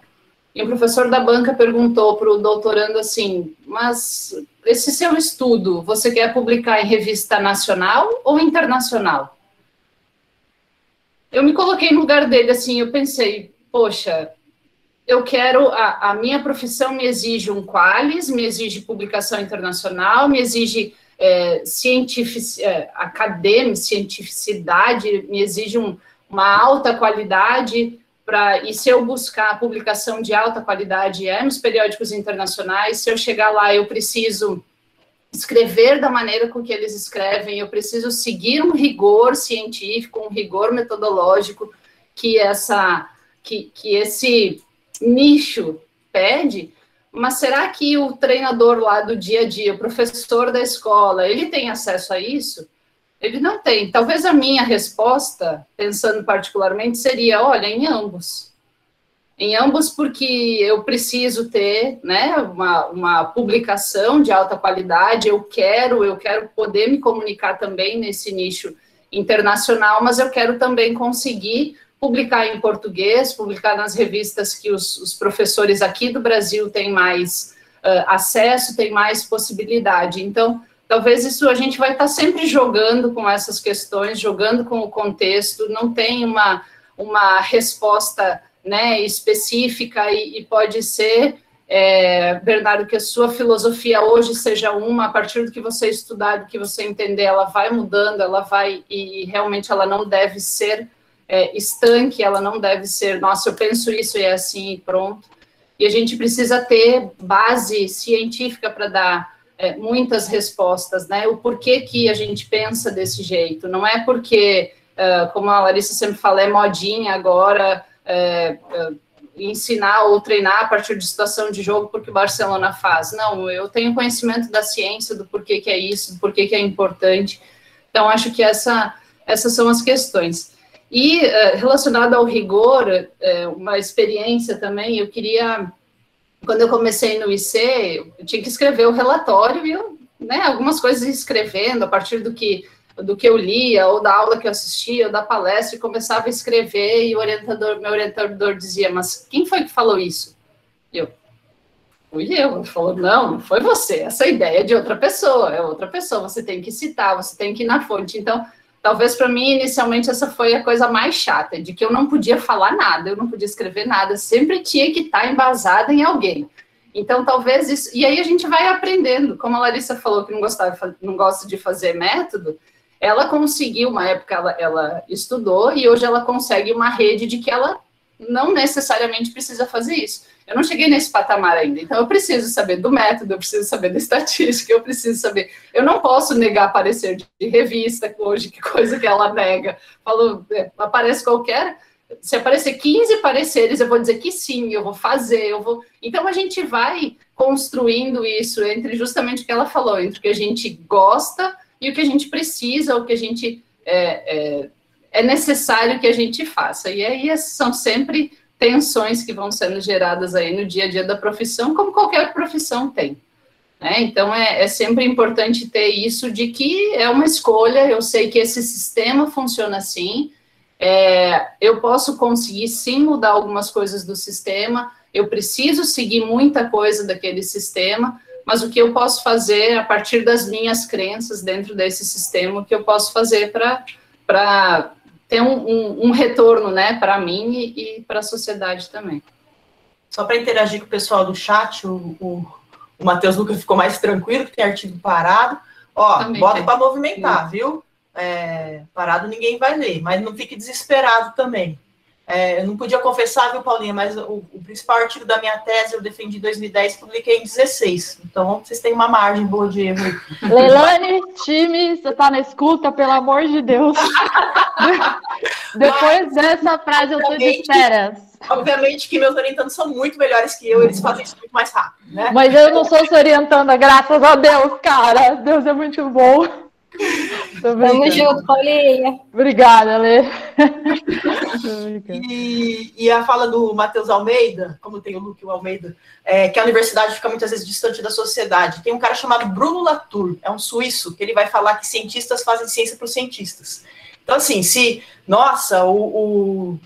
e o professor da banca perguntou para o doutorando assim, mas esse seu estudo, você quer publicar em revista nacional ou internacional? Eu me coloquei no lugar dele, assim, eu pensei, poxa, eu quero, a, a minha profissão me exige um qualis, me exige publicação internacional, me exige é, cientific, é, acadêmica, cientificidade, me exige um, uma alta qualidade, para e se eu buscar a publicação de alta qualidade é nos periódicos internacionais, se eu chegar lá, eu preciso escrever da maneira com que eles escrevem, eu preciso seguir um rigor científico, um rigor metodológico que essa que, que esse nicho pede, mas será que o treinador lá do dia a dia, o professor da escola, ele tem acesso a isso? Ele não tem. Talvez a minha resposta, pensando particularmente, seria: olha, em ambos. Em ambos, porque eu preciso ter né, uma, uma publicação de alta qualidade, eu quero, eu quero poder me comunicar também nesse nicho internacional, mas eu quero também conseguir publicar em português, publicar nas revistas que os, os professores aqui do Brasil têm mais uh, acesso, têm mais possibilidade. Então, talvez isso a gente vai estar sempre jogando com essas questões, jogando com o contexto, não tem uma, uma resposta né, específica e, e pode ser, é, Bernardo, que a sua filosofia hoje seja uma, a partir do que você estudar, do que você entender, ela vai mudando, ela vai, e realmente ela não deve ser é, estanque, ela não deve ser, nossa, eu penso isso e é assim e pronto. E a gente precisa ter base científica para dar é, muitas respostas, né? O porquê que a gente pensa desse jeito. Não é porque, uh, como a Larissa sempre fala, é modinha agora uh, ensinar ou treinar a partir de situação de jogo porque o Barcelona faz. Não, eu tenho conhecimento da ciência, do porquê que é isso, do porquê que é importante. Então, acho que essa, essas são as questões. E uh, relacionado ao rigor, uh, uma experiência também, eu queria, quando eu comecei no IC, eu tinha que escrever o relatório e né, algumas coisas escrevendo a partir do que do que eu lia, ou da aula que eu assistia, ou da palestra, e começava a escrever, e o orientador, meu orientador dizia, mas quem foi que falou isso? Eu, fui eu. Ele falou, não, não foi você, essa ideia é de outra pessoa, é outra pessoa, você tem que citar, você tem que ir na fonte. Então, Talvez para mim, inicialmente, essa foi a coisa mais chata, de que eu não podia falar nada, eu não podia escrever nada, sempre tinha que estar embasada em alguém. Então, talvez isso. E aí a gente vai aprendendo. Como a Larissa falou que não, gostava, não gosta de fazer método, ela conseguiu, uma época ela, ela estudou, e hoje ela consegue uma rede de que ela não necessariamente precisa fazer isso. Eu não cheguei nesse patamar ainda, então eu preciso saber do método, eu preciso saber da estatística, eu preciso saber. Eu não posso negar parecer de revista hoje, que coisa que ela nega. Falou, é, aparece qualquer. Se aparecer 15 pareceres, eu vou dizer que sim, eu vou fazer, eu vou. Então a gente vai construindo isso entre justamente o que ela falou, entre o que a gente gosta e o que a gente precisa, o que a gente é, é, é necessário que a gente faça. E aí são sempre tensões que vão sendo geradas aí no dia a dia da profissão, como qualquer profissão tem. Né? Então, é, é, sempre importante ter isso de que é uma escolha, eu sei que esse sistema funciona assim, é, eu posso conseguir sim mudar algumas coisas do sistema, eu preciso seguir muita coisa daquele sistema, mas o que eu posso fazer a partir das minhas crenças dentro desse sistema, o que eu posso fazer para ter um, um, um retorno, né, para mim e, e para a sociedade também. Só para interagir com o pessoal do chat, o, o, o Matheus Lucas ficou mais tranquilo, que tem artigo parado. Ó, também bota para movimentar, Sim. viu? É, parado ninguém vai ler, mas não fique desesperado também. É, eu não podia confessar, viu, Paulinha, mas o, o, principal artigo da minha tese eu defendi em 2010 publiquei em 16. Então, vocês têm uma margem boa de erro. Leilane, time, você está na escuta, pelo amor de Deus. Depois mas, dessa frase, eu tô de espera. Obviamente que meus orientandos são muito melhores que eu, eles fazem isso muito mais rápido, né? Mas eu não sou se orientando, graças a Deus, cara. Deus é muito bom. Tamo junto, Paulinha. Obrigada, Lê. e, e, a fala do Matheus Almeida, como tem o Luque Almeida, é, que a universidade fica muitas vezes distante da sociedade. Tem um cara chamado Bruno Latour, é um suíço, que ele vai falar que cientistas fazem ciência para os cientistas. Então, assim, se, nossa, o, o,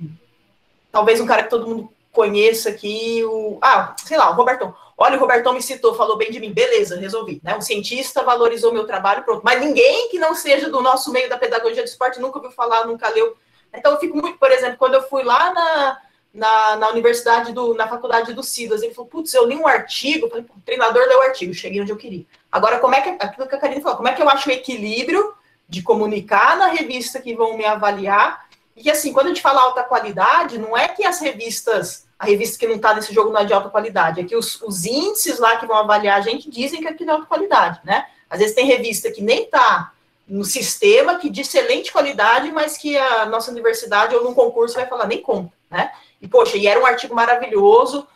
talvez um cara que todo mundo conheça aqui, o, ah, sei lá, o Robertão. Olha, o Robertão me citou, falou bem de mim, beleza, resolvi. Né? Um cientista valorizou meu trabalho, pronto. Mas ninguém que não seja do nosso meio da pedagogia do esporte nunca ouviu falar, nunca leu. Então eu fico muito, por exemplo, quando eu fui lá na, na, na universidade, do, na faculdade do Silas, ele falou, putz, eu li um artigo, falei, o treinador leu o artigo, cheguei onde eu queria. Agora, como é que, aquilo que a Karine falou, como é que eu acho o equilíbrio de comunicar na revista que vão me avaliar, e assim, quando a gente fala alta qualidade, não é que as revistas a revista que não está nesse jogo não é de alta qualidade. É que os, os, índices lá que vão avaliar a gente dizem que aquilo é de alta qualidade, né? Às vezes tem revista que nem está no sistema, que de excelente qualidade, mas que a nossa universidade ou num concurso vai falar, nem conta, né? E, poxa, e era um artigo maravilhoso.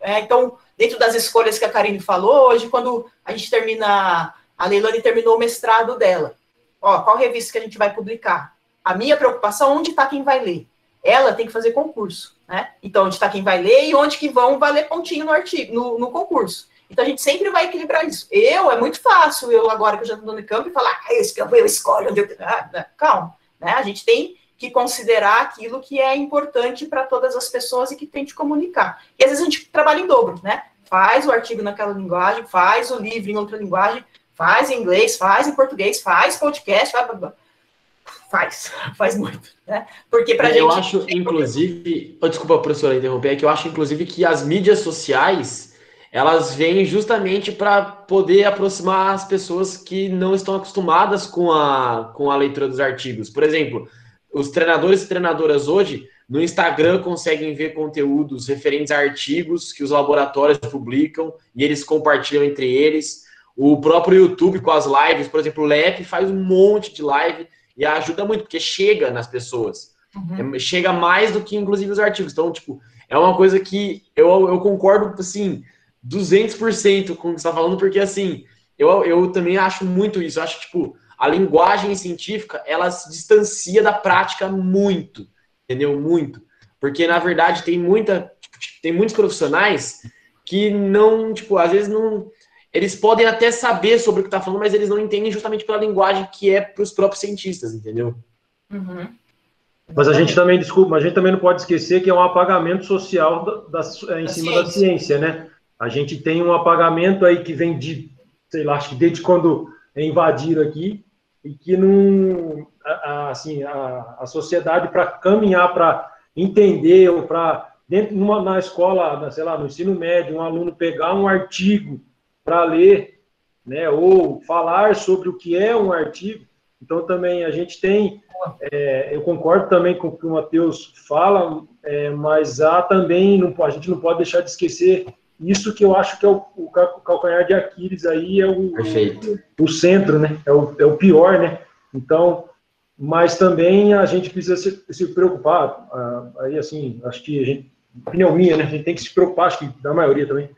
É, então, dentro das escolhas que a Karine falou, hoje, quando a gente termina, a Leilani terminou o mestrado dela, ó, qual revista que a gente vai publicar? A minha preocupação, onde está quem vai ler? Ela tem que fazer concurso. Né? Então, onde está quem vai ler e onde que vão valer pontinho no artigo, no, no, concurso. Então, a gente sempre vai equilibrar isso. Eu, é muito fácil, eu agora que eu já estou no campo, falar, ah, esse campo eu escolho. Eu... Ah, calma, né? A gente tem que considerar aquilo que é importante para todas as pessoas e que tem que comunicar. E às vezes a gente trabalha em dobro, né? Faz o artigo naquela linguagem, faz o livro em outra linguagem, faz em inglês, faz em português, faz podcast, blá, blá, blá. Faz, faz muito, né? Porque pra eu gente. Eu acho, inclusive. Oh, desculpa, professora, interromper, é que eu acho, inclusive, que as mídias sociais elas vêm justamente para poder aproximar as pessoas que não estão acostumadas com a, com a leitura dos artigos. Por exemplo, os treinadores e treinadoras hoje no Instagram conseguem ver conteúdos referentes a artigos que os laboratórios publicam e eles compartilham entre eles. O próprio YouTube com as lives, por exemplo, o LEP faz um monte de live e ajuda muito, porque chega nas pessoas. Uhum. É, chega mais do que, inclusive, os artigos. Então, tipo, é uma coisa que eu, eu concordo, assim, 200% com o que você está falando, porque, assim, eu, eu também acho muito isso. Eu acho, tipo, a linguagem científica, ela se distancia da prática muito, entendeu? Muito. Porque, na verdade, tem muita... Tipo, tem muitos profissionais que não, tipo, às vezes não eles podem até saber sobre o que está falando, mas eles não entendem justamente pela linguagem que é para os próprios cientistas, entendeu? Uhum. Mas a gente também, desculpa, a gente também não pode esquecer que é um apagamento social da, da, é, em cima ciência. da ciência, né? A gente tem um apagamento aí que vem de, sei lá, acho que desde quando invadiram aqui, e que não, assim, a, a sociedade para caminhar, para entender, ou para, dentro, numa, na escola, sei lá, no ensino médio, um aluno pegar um artigo para ler, né, ou falar sobre o que é um artigo. Então, também a gente tem, é, eu concordo também com o que o Matheus fala, é, mas há também, não, a gente não pode deixar de esquecer isso que eu acho que é o, o calcanhar de Aquiles aí, é o, o, o, centro, né, é o, é o pior, né. Então, mas também a gente precisa se, se preocupar, aí assim, acho que a gente, opinião minha, né, a gente tem que se preocupar, acho que da maioria também,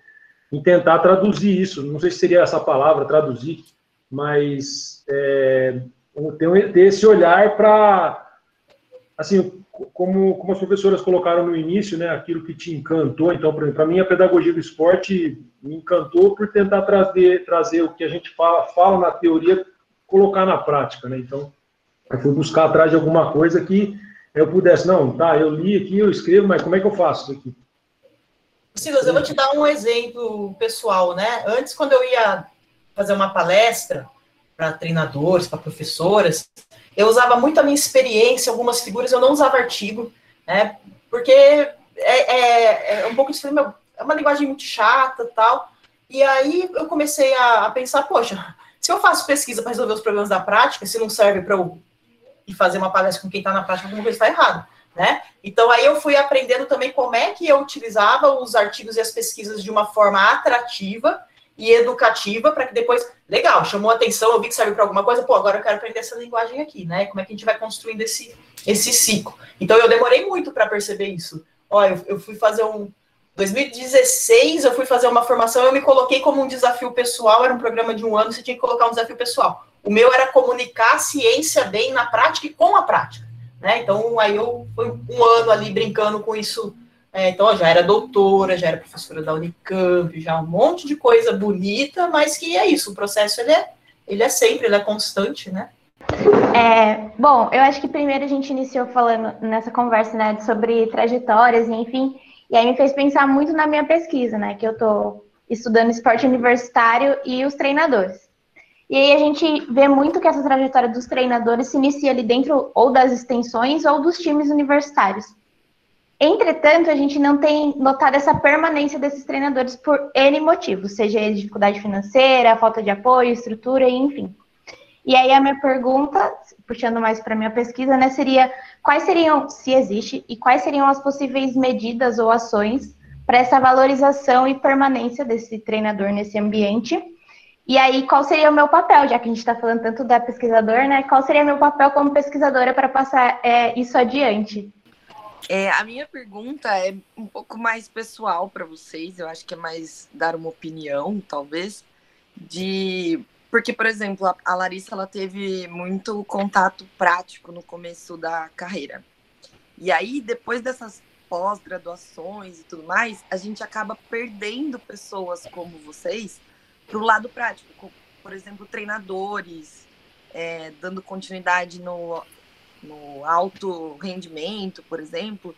em tentar traduzir isso. Não sei se seria essa palavra, traduzir, mas é, ter, esse olhar para, assim, como, como as professoras colocaram no início, né, aquilo que te encantou. Então, para mim, a pedagogia do esporte me encantou por tentar trazer, trazer o que a gente fala, fala na teoria, colocar na prática. Né? Então, eu fui buscar atrás de alguma coisa que eu pudesse, não, tá, eu li aqui, eu escrevo, mas como é que eu faço isso aqui? Silas, eu vou te dar um exemplo pessoal, né? Antes, quando eu ia fazer uma palestra para treinadores, para professoras, eu usava muito a minha experiência, algumas figuras, eu não usava artigo, né? Porque é, é, é um pouco é uma linguagem muito chata tal. E aí eu comecei a, a pensar, poxa, se eu faço pesquisa para resolver os problemas da prática, se não serve para eu fazer uma palestra com quem está na prática, alguma coisa está errada né? Então aí eu fui aprendendo também como é que eu utilizava os artigos e as pesquisas de uma forma atrativa e educativa para que depois, legal, chamou atenção, eu vi que serve para alguma coisa, pô, agora eu quero aprender essa linguagem aqui, né? Como é que a gente vai construindo esse esse ciclo? Então eu demorei muito para perceber isso. Ó, eu, eu fui fazer um 2016 eu fui fazer uma formação, eu me coloquei como um desafio pessoal, era um programa de um ano, você tinha que colocar um desafio pessoal. o meu era comunicar a ciência bem na prática e com a prática. Né? Então, aí eu fui um ano ali brincando com isso. É, então, eu já era doutora, já era professora da Unicamp, já um monte de coisa bonita, mas que é isso, o processo ele é, ele é sempre, ele é constante, né? É, bom, eu acho que primeiro a gente iniciou falando nessa conversa, né, sobre trajetórias, enfim, e aí me fez pensar muito na minha pesquisa, né, que eu estou estudando esporte universitário e os treinadores. E aí a gente vê muito que essa trajetória dos treinadores se inicia ali dentro ou das extensões ou dos times universitários. Entretanto, a gente não tem notado essa permanência desses treinadores por N motivos, seja dificuldade financeira, falta de apoio, estrutura, enfim. E aí a minha pergunta, puxando mais para a minha pesquisa, né, seria quais seriam, se existe, e quais seriam as possíveis medidas ou ações para essa valorização e permanência desse treinador nesse ambiente? E aí, qual seria o meu papel, já que a gente está falando tanto da pesquisadora, né? Qual seria meu papel como pesquisadora para passar é, isso adiante? É, a minha pergunta é um pouco mais pessoal para vocês, eu acho que é mais dar uma opinião, talvez, de porque, por exemplo, a Larissa ela teve muito contato prático no começo da carreira. E aí, depois dessas pós-graduações e tudo mais, a gente acaba perdendo pessoas como vocês para o lado prático. Por exemplo, treinadores, é, dando continuidade no, no alto rendimento, por exemplo.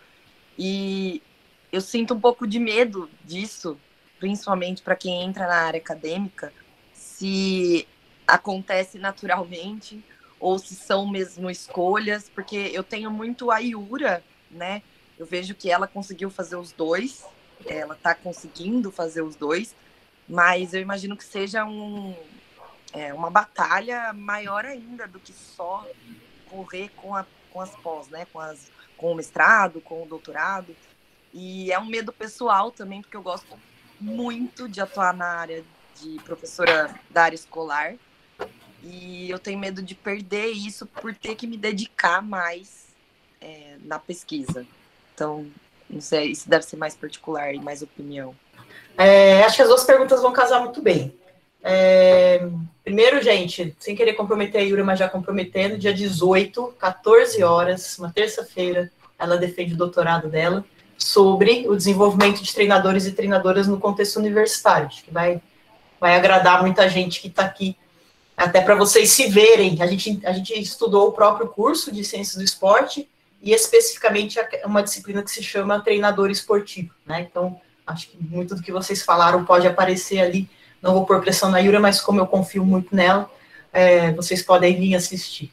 E eu sinto um pouco de medo disso, principalmente para quem entra na área acadêmica, se acontece naturalmente ou se são mesmo escolhas, porque eu tenho muito a Iura, né? Eu vejo que ela conseguiu fazer os dois, ela tá conseguindo fazer os dois, mas eu imagino que seja um, é, uma batalha maior ainda do que só correr com, a, com as pós, né? Com, as, com o mestrado, com o doutorado. E é um medo pessoal também, porque eu gosto muito de atuar na área de professora da área escolar. E eu tenho medo de perder isso por ter que me dedicar mais é, na pesquisa. Então, não sei, isso deve ser mais particular e mais opinião. É, acho que as duas perguntas vão casar muito bem. É, primeiro, gente, sem querer comprometer a Yura, mas já comprometendo, dia 18, 14 horas, uma terça-feira, ela defende o doutorado dela sobre o desenvolvimento de treinadores e treinadoras no contexto universitário. Acho que vai vai agradar muita gente que está aqui, até para vocês se verem. A gente, a gente estudou o próprio curso de Ciências do Esporte e especificamente uma disciplina que se chama treinador esportivo, né? Então, acho que muito do que vocês falaram pode aparecer ali. Não vou pôr pressão na Yura, mas como eu confio muito nela, é, vocês podem vir assistir.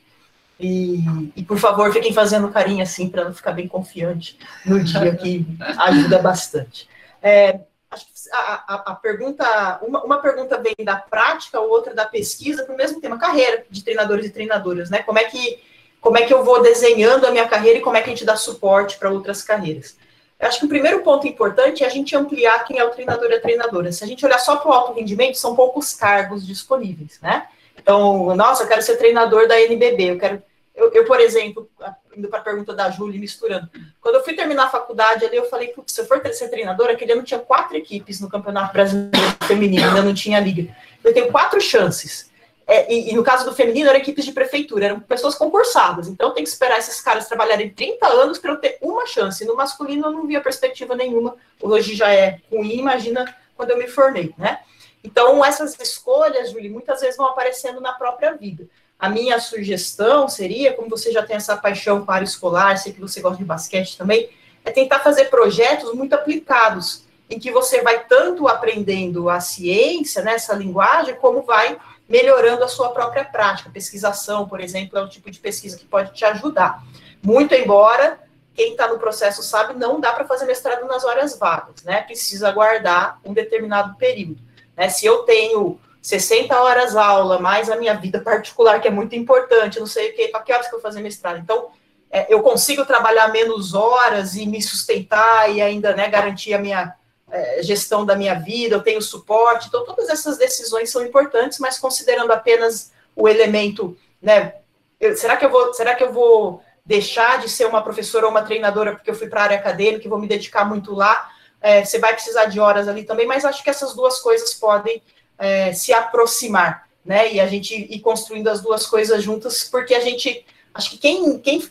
E, e, por favor, fiquem fazendo carinho assim para não ficar bem confiante no dia, que ajuda bastante. É, a, a, a pergunta, uma, uma, pergunta vem da prática, outra da pesquisa, para o mesmo tema, carreira de treinadores e treinadoras, né? Como é que como é que eu vou desenhando a minha carreira e como é que a gente dá suporte para outras carreiras. Eu acho que o primeiro ponto importante é a gente ampliar quem é o treinador e a treinadora. Se a gente olhar só para o alto rendimento, são poucos cargos disponíveis, né? Então, nossa, eu quero ser treinador da NBB, eu quero eu, eu, por exemplo, indo para a pergunta da Júlia, misturando, quando eu fui terminar a faculdade ali, eu falei, se eu for ser treinadora, aquele ano tinha quatro equipes no Campeonato Brasileiro Feminino, ainda não tinha liga. Eu tenho quatro chances. É, e, e, no caso do feminino, eram equipes de prefeitura, eram pessoas concursadas. Então, tenho que esperar esses caras trabalharem 30 anos para eu ter uma chance. No masculino, eu não via perspectiva nenhuma. Hoje já é ruim, imagina quando eu me formei, né? Então, essas escolhas, Julie, muitas vezes vão aparecendo na própria vida. A minha sugestão seria, como você já tem essa paixão com a área escolar, sei que você gosta de basquete também, é tentar fazer projetos muito aplicados, em que você vai tanto aprendendo a ciência, né, essa linguagem, como vai melhorando a sua própria prática. Pesquisação, por exemplo, é um tipo de pesquisa que pode te ajudar. Muito embora quem está no processo sabe, não dá para fazer mestrado nas horas vagas, né? Precisa aguardar um determinado período. Né? Se eu tenho 60 horas aula, mais a minha vida particular, que é muito importante, não sei o que, para que horas que eu vou fazer mestrado? Então, é, eu consigo trabalhar menos horas e me sustentar e ainda né, garantir a minha é, gestão da minha vida, eu tenho suporte, então todas essas decisões são importantes, mas considerando apenas o elemento, né, eu, será que eu vou, será que eu vou deixar de ser uma professora ou uma treinadora porque eu fui para a área acadêmica e vou me dedicar muito lá? É, você vai precisar de horas ali também, mas acho que essas duas coisas podem é, se aproximar. né? E a gente ir construindo as duas coisas juntas, porque a gente, acho que quem, quem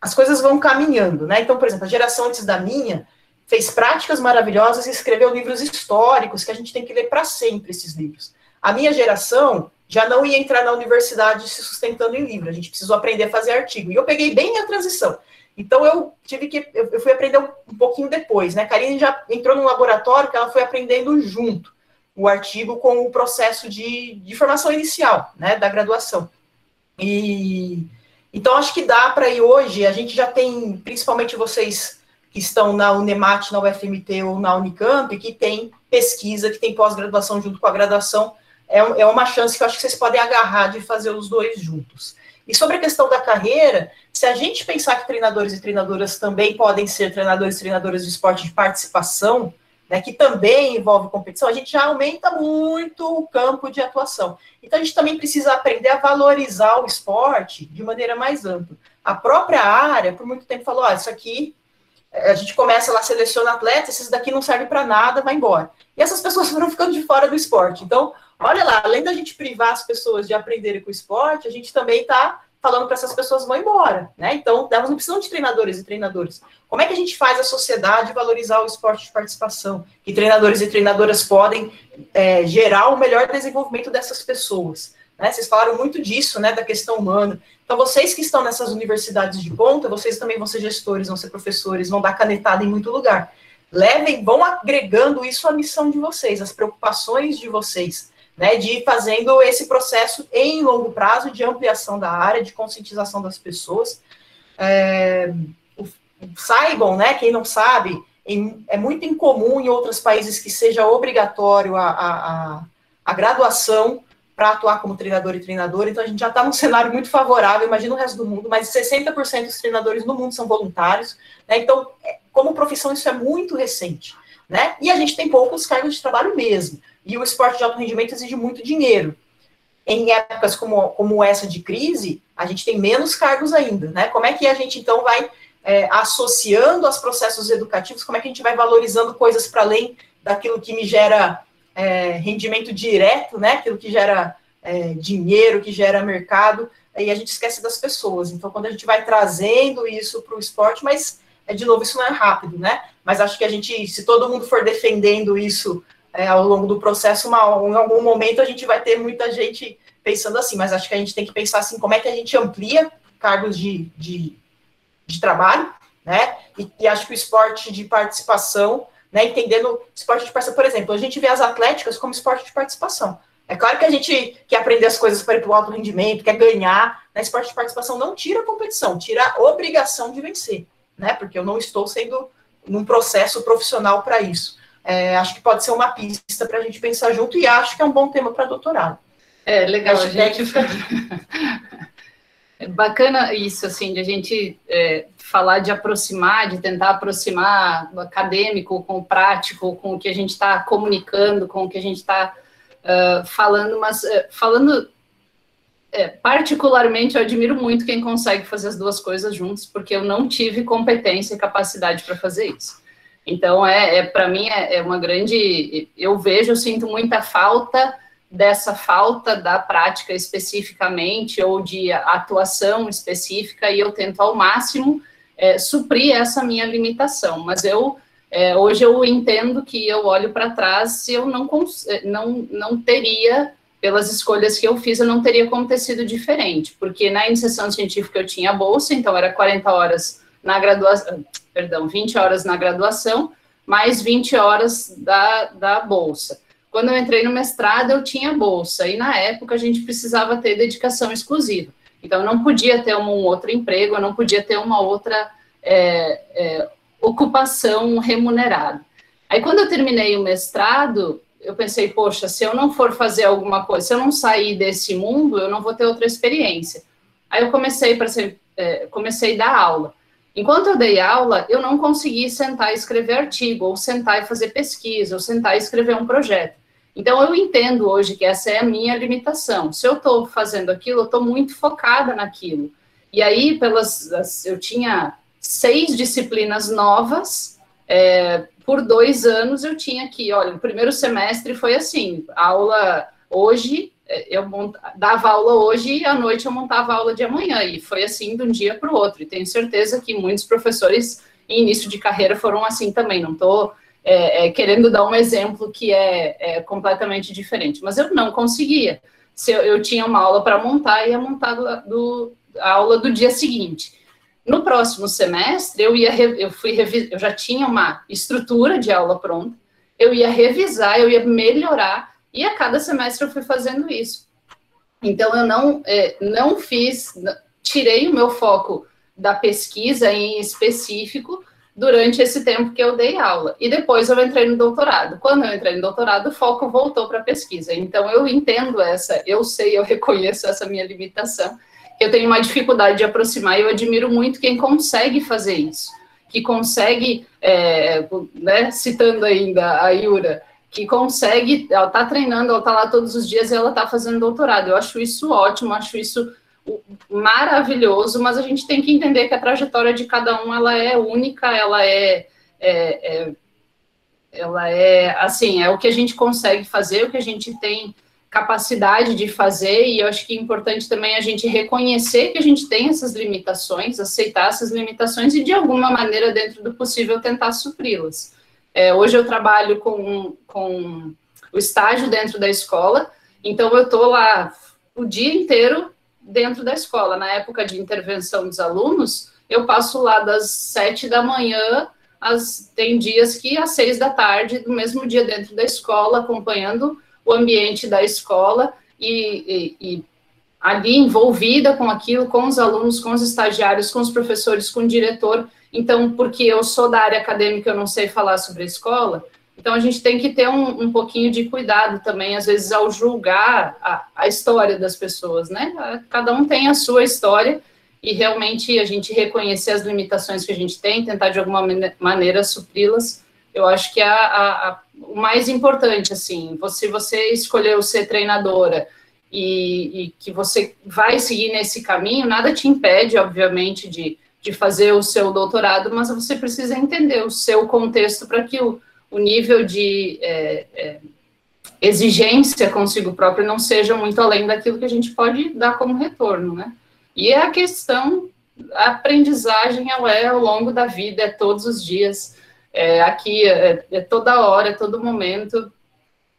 as coisas vão caminhando, né? Então, por exemplo, a geração antes da minha fez práticas maravilhosas e escreveu livros históricos que a gente tem que ler para sempre esses livros. A minha geração já não ia entrar na universidade se sustentando em livro, a gente precisou aprender a fazer artigo. E eu peguei bem a transição. Então eu tive que eu fui aprender um, pouquinho depois, né? A Karine já entrou num laboratório que ela foi aprendendo junto o artigo com o processo de, de formação inicial, né, da graduação. E então acho que dá para ir hoje, a gente já tem, principalmente vocês que estão na Unemat, na UFMT ou na Unicamp, que tem pesquisa, que tem pós-graduação junto com a graduação, é, é uma chance que eu acho que vocês podem agarrar de fazer os dois juntos. E sobre a questão da carreira, se a gente pensar que treinadores e treinadoras também podem ser treinadores e treinadoras de esporte de participação, né, que também envolve competição, a gente já aumenta muito o campo de atuação. Então, a gente também precisa aprender a valorizar o esporte de maneira mais ampla. A própria área, por muito tempo, falou: ah, isso aqui, a gente começa lá, seleciona atletas, esses daqui não servem para nada, vai embora. E essas pessoas foram ficando de fora do esporte. Então, olha lá, além da gente privar as pessoas de aprenderem com o esporte, a gente também está falando para essas pessoas vão embora, né? Então, elas não precisam de treinadores e treinadores. Como é que a gente faz a sociedade valorizar o esporte de participação? Que treinadores e treinadoras podem é, gerar o melhor desenvolvimento dessas pessoas. Né? Vocês falaram muito disso, né, da questão humana. Então, vocês que estão nessas universidades de ponta, vocês também vão ser gestores, vão ser professores, vão dar canetada em muito lugar. Levem, vão agregando isso à missão de vocês, às preocupações de vocês né, de ir fazendo esse processo em longo prazo de ampliação da área, de conscientização das pessoas. É, saibam, né, quem não sabe, em, é muito incomum em outros países que seja obrigatório a, a, a, a graduação para atuar como treinador e treinadora, então a gente já está num cenário muito favorável, imagina o resto do mundo, mas 60% dos treinadores no mundo são voluntários, né, então, é, como profissão, isso é muito recente, né, e a gente tem poucos cargos de trabalho mesmo, e o esporte de alto rendimento exige muito dinheiro. Em épocas como, como essa de crise, a gente tem menos cargos ainda, né? Como é que a gente, então, vai é, associando aos processos educativos, como é que a gente vai valorizando coisas para além daquilo que me gera é, rendimento direto, né? Aquilo que gera é, dinheiro, que gera mercado, e a gente esquece das pessoas. Então, quando a gente vai trazendo isso para o esporte, mas, é, de novo, isso não é rápido, né? Mas acho que a gente, se todo mundo for defendendo isso é, ao longo do processo, uma, em algum momento a gente vai ter muita gente pensando assim, mas acho que a gente tem que pensar assim, como é que a gente amplia cargos de, de, de trabalho, né? E, e, acho que o esporte de participação, né? Entendendo esporte de participação, por exemplo, a gente vê as atléticas como esporte de participação. É claro que a gente quer aprender as coisas para ir para o alto rendimento, quer ganhar, né? Esporte de participação não tira a competição, tira a obrigação de vencer, né? Porque eu não estou sendo num processo profissional para isso. É, acho que pode ser uma pista para a gente pensar junto e acho que é um bom tema para doutorado. É legal, a gente. É bacana isso, assim, de a gente é, falar de aproximar, de tentar aproximar o acadêmico com o prático, com o que a gente está comunicando, com o que a gente está uh, falando, mas uh, falando é, particularmente, eu admiro muito quem consegue fazer as duas coisas juntos, porque eu não tive competência e capacidade para fazer isso. Então, é, é para mim, é, é, uma grande. Eu vejo, eu sinto muita falta dessa falta da prática especificamente ou de atuação específica, e eu tento ao máximo é, suprir essa minha limitação. Mas eu. É, hoje eu entendo que eu olho para trás se eu não, não, não teria, pelas escolhas que eu fiz, eu não teria como ter sido diferente, porque na iniciação científica eu tinha bolsa, então era 40 horas na graduação, perdão, 20 horas na graduação, mais 20 horas da, da bolsa. Quando eu entrei no mestrado, eu tinha bolsa, e na época a gente precisava ter dedicação exclusiva. Então, eu não podia ter um outro emprego, eu não podia ter uma outra é, é, ocupação remunerada. Aí, quando eu terminei o mestrado, eu pensei, poxa, se eu não for fazer alguma coisa, se eu não sair desse mundo, eu não vou ter outra experiência. Aí eu comecei para ser, é, comecei a dar aula. Enquanto eu dei aula, eu não consegui sentar e escrever artigo, ou sentar e fazer pesquisa, ou sentar e escrever um projeto. Então, eu entendo hoje que essa é a minha limitação. Se eu estou fazendo aquilo, eu estou muito focada naquilo. E aí, pelas, eu tinha seis disciplinas novas, é, por dois anos eu tinha que, olha, o primeiro semestre foi assim, aula hoje, é, eu dava aula hoje e à noite eu montava aula de amanhã, e foi assim de um dia para o outro. E tenho certeza que muitos professores em início de carreira foram assim também. Não estou é, é, querendo dar um exemplo que é, é, completamente diferente, mas eu não conseguia. Se eu, eu tinha uma aula para montar, ia montar do, do, a aula do dia seguinte. No próximo semestre, eu ia eu fui eu já tinha uma estrutura de aula pronta, eu ia revisar, eu ia melhorar, e a cada semestre eu fui fazendo isso. Então eu não é, não fiz, tirei o meu foco da pesquisa em específico durante esse tempo que eu dei aula. E depois eu entrei no doutorado. Quando eu entrei no doutorado, o foco voltou para a pesquisa. Então eu entendo essa, eu sei, eu reconheço essa minha limitação. Eu tenho uma dificuldade de aproximar e eu admiro muito quem consegue fazer isso. Que consegue, é, né, citando ainda a Yura, que consegue, ela está treinando, ela está lá todos os dias e ela está fazendo doutorado. Eu acho isso ótimo, acho isso maravilhoso, mas a gente tem que entender que a trajetória de cada um ela é única, ela é, é, é, ela é assim, é o que a gente consegue fazer, o que a gente tem capacidade de fazer, e eu acho que é importante também a gente reconhecer que a gente tem essas limitações, aceitar essas limitações e de alguma maneira, dentro do possível, tentar supri-las. É, hoje eu trabalho com, com o estágio dentro da escola, então eu estou lá o dia inteiro dentro da escola. Na época de intervenção dos alunos, eu passo lá das sete da manhã, às, tem dias que às seis da tarde, do mesmo dia dentro da escola, acompanhando o ambiente da escola e, e, e ali envolvida com aquilo, com os alunos, com os estagiários, com os professores, com o diretor. Então, porque eu sou da área acadêmica, eu não sei falar sobre a escola, então, a gente tem que ter um, um pouquinho de cuidado também, às vezes, ao julgar a, a, história das pessoas, né? Cada um tem a sua história e realmente a gente reconhecer as limitações que a gente tem, tentar de alguma maneira supri-las, eu acho que é a, a, o mais importante, assim, se você escolheu ser treinadora e, e, que você vai seguir nesse caminho, nada te impede, obviamente, de, de fazer o seu doutorado, mas você precisa entender o seu contexto para que o nível de é, é, exigência consigo próprio não seja muito além daquilo que a gente pode dar como retorno, né? E é a questão, a aprendizagem ela é ao longo da vida, é todos os dias, é aqui, é, é toda hora, é todo momento.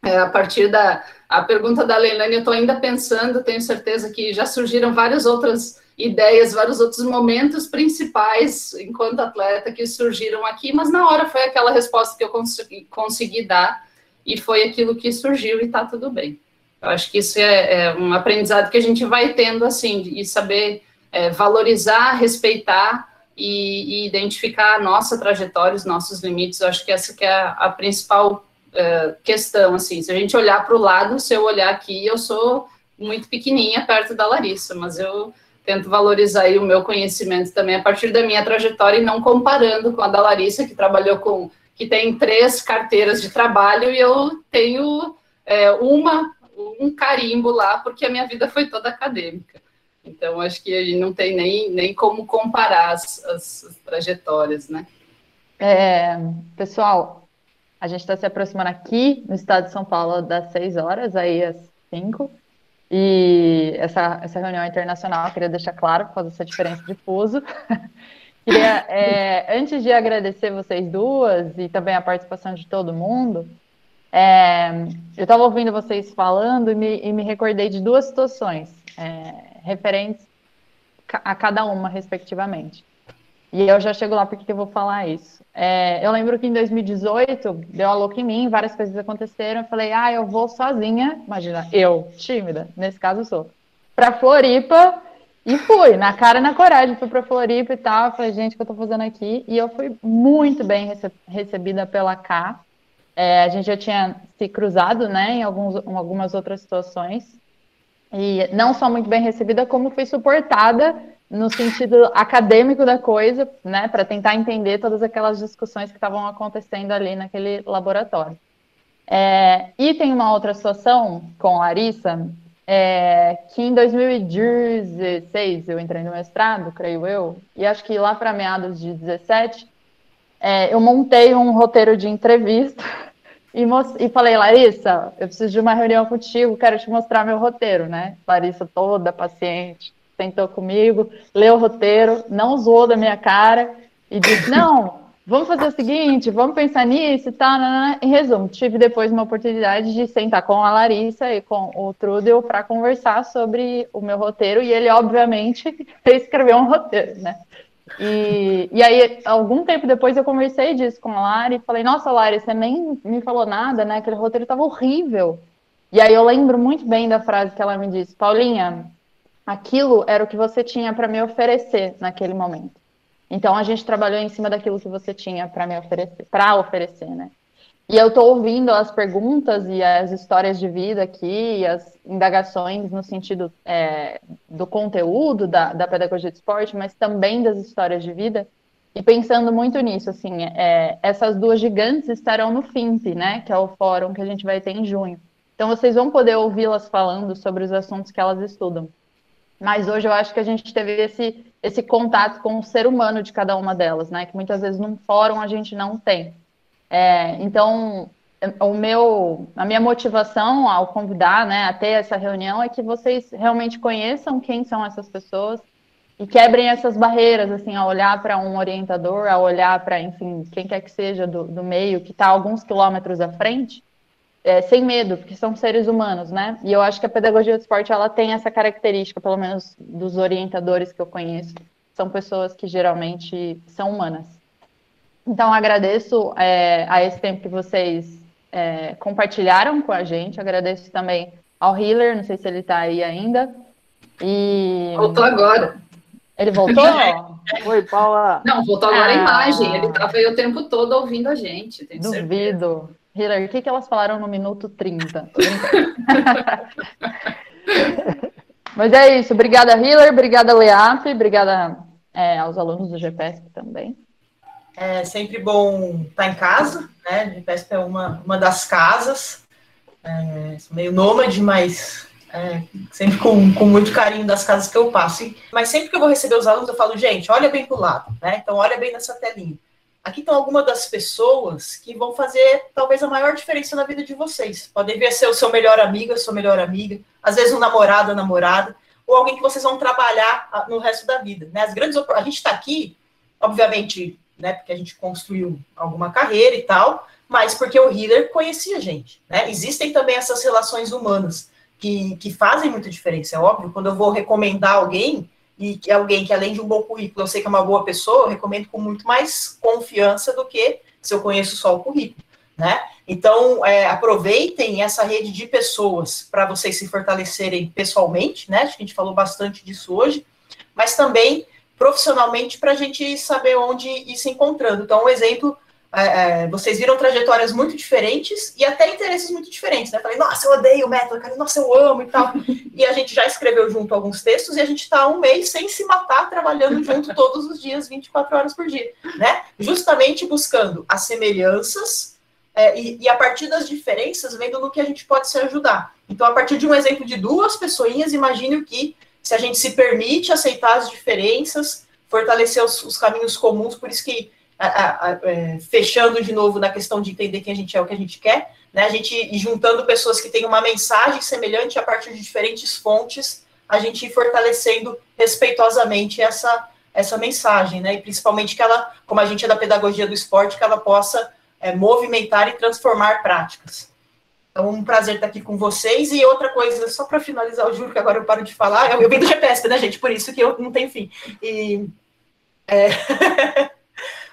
É, a partir da a pergunta da Leilani, eu estou ainda pensando, tenho certeza que já surgiram várias outras ideias, vários outros momentos principais enquanto atleta que surgiram aqui, mas na hora foi aquela resposta que eu consegui, consegui dar e foi aquilo que surgiu e está tudo bem. Eu acho que isso é, é, um aprendizado que a gente vai tendo assim e saber é, valorizar, respeitar e, e, identificar a nossa trajetória, os nossos limites. Eu acho que essa que é a, a principal é, questão. Assim, se a gente olhar para o lado, se eu olhar aqui, eu sou muito pequenininha perto da Larissa, mas eu tento valorizar o meu conhecimento também a partir da minha trajetória e não comparando com a da Larissa, que trabalhou com, que tem três carteiras de trabalho e eu tenho é, uma, um carimbo lá, porque a minha vida foi toda acadêmica. Então, acho que a gente não tem nem, nem como comparar as, as trajetórias, né? É, pessoal, a gente está se aproximando aqui no estado de São Paulo das seis horas, aí às cinco. E essa, essa reunião internacional, queria deixar claro, por causa dessa diferença de fuso. queria, é, antes de agradecer vocês duas e também a participação de todo mundo, é, eu estava ouvindo vocês falando e me, e me, recordei de duas situações é, referentes a cada uma, respectivamente. E eu já chego lá porque eu vou falar isso. É, eu lembro que em 2018 deu a louca em mim, várias coisas aconteceram. Eu falei, ah, eu vou sozinha. Imagina, eu, tímida, nesse caso sou, para Floripa e fui, na cara e na coragem. Fui para Floripa e tal. falei, gente, o que eu tô fazendo aqui? E eu fui muito bem recebida pela K. É, a gente já tinha se cruzado, né, em, alguns, em algumas outras situações. E não só muito bem recebida, como fui suportada no sentido acadêmico da coisa, né, para tentar entender todas aquelas discussões que estavam acontecendo ali naquele laboratório. É, e tem uma outra situação com Larissa, é, que em 2016 eu entrei no mestrado, creio eu, e acho que lá para meados de 17, é, eu montei um roteiro de entrevista e, e, falei, Larissa, eu preciso de uma reunião contigo, quero te mostrar meu roteiro, né? Larissa toda paciente, sentou comigo, leu o roteiro, não zoou da minha cara e disse, não, vamos fazer o seguinte, vamos pensar nisso e tal. Em resumo, tive depois uma oportunidade de sentar com a Larissa e com o Trudel para conversar sobre o meu roteiro e ele, obviamente, escreveu um roteiro, né? E, e aí, algum tempo depois, eu conversei disso com a Lari e falei: Nossa, Lari, você nem me falou nada, né? Aquele roteiro estava horrível. E aí, eu lembro muito bem da frase que ela me disse: Paulinha, aquilo era o que você tinha para me oferecer naquele momento. Então, a gente trabalhou em cima daquilo que você tinha para me oferecer, para oferecer, né? E eu estou ouvindo as perguntas e as histórias de vida aqui, as indagações no sentido é, do conteúdo da, da, pedagogia de esporte, mas também das histórias de vida, e pensando muito nisso, assim, é, essas duas gigantes estarão no FIMP, né, que é o fórum que a gente vai ter em junho. Então vocês vão poder ouvi-las falando sobre os assuntos que elas estudam. Mas hoje eu acho que a gente teve esse, esse contato com o ser humano de cada uma delas, né, que muitas vezes num fórum a gente não tem. É, então, o meu, a minha motivação ao convidar, né, a ter essa reunião é que vocês realmente conheçam quem são essas pessoas e quebrem essas barreiras, assim, a olhar para um orientador, a olhar para, enfim, quem quer que seja do, do meio, que está alguns quilômetros à frente, é, sem medo, porque são seres humanos, né? E eu acho que a pedagogia do esporte, ela tem essa característica, pelo menos dos orientadores que eu conheço, são pessoas que geralmente são humanas. Então, agradeço é, a esse tempo que vocês é, compartilharam com a gente. Agradeço também ao Healer, não sei se ele está aí ainda. E... Voltou agora. Ele voltou? Oi, Paula. Não, voltou agora ah. a imagem. Ele estava aí o tempo todo ouvindo a gente. Duvido. Healer, o que, que elas falaram no minuto 30? Mas é isso. Obrigada, Healer. Obrigada, Leap. Obrigada é, aos alunos do GPS também. É sempre bom estar em casa, né? Pespa é uma, uma das casas, é, meio nômade, mas é, sempre com, com muito carinho das casas que eu passo. Mas sempre que eu vou receber os alunos, eu falo, gente, olha bem para o lado, né? Então, olha bem nessa telinha. Aqui estão algumas das pessoas que vão fazer talvez a maior diferença na vida de vocês. Podem vir ser o seu melhor amigo, a sua melhor amiga, às vezes um namorado, namorada, ou alguém que vocês vão trabalhar ah, no resto da vida. Né? As grandes a gente está aqui, obviamente, né? Porque a gente construiu alguma carreira e tal, mas porque o healer conhecia a gente, né? Existem também essas relações humanas que, que fazem muita diferença, é óbvio. Quando eu vou recomendar alguém, e que alguém que além de um bom currículo, eu sei que é uma boa pessoa, eu recomendo com muito mais confiança do que se eu conheço só o currículo, né? Então, é, aproveitem essa rede de pessoas para vocês se fortalecerem pessoalmente, né? Acho que a gente falou bastante disso hoje, mas também profissionalmente para a gente saber onde ir se encontrando. Então, um exemplo, é, é, vocês viram trajetórias muito diferentes e até interesses muito diferentes, né? Falei, nossa, eu odeio o método, cara, nossa, eu amo e tal. e a gente já escreveu junto alguns textos e a gente está um mês sem se matar, trabalhando junto todos os dias, 24 horas por dia, né? Justamente buscando as semelhanças é, e, e, a partir das diferenças, vendo no que a gente pode se ajudar. Então, a partir de um exemplo de duas pessoinhas, imagine o que se a gente se permite aceitar as diferenças, fortalecer os, os caminhos comuns, por isso que, é, fechando de novo na questão de entender quem a gente é, o que a gente quer, né, a gente juntando pessoas que têm uma mensagem semelhante a partir de diferentes fontes, a gente fortalecendo respeitosamente essa, essa mensagem, né, e principalmente que ela, como a gente é da pedagogia do esporte, que ela possa é, movimentar e transformar práticas. Então, um prazer estar aqui com vocês. E outra coisa, só para finalizar, eu juro que agora eu paro de falar. Eu, venho do GPS, né, gente? Por isso que eu não tenho fim. E, é...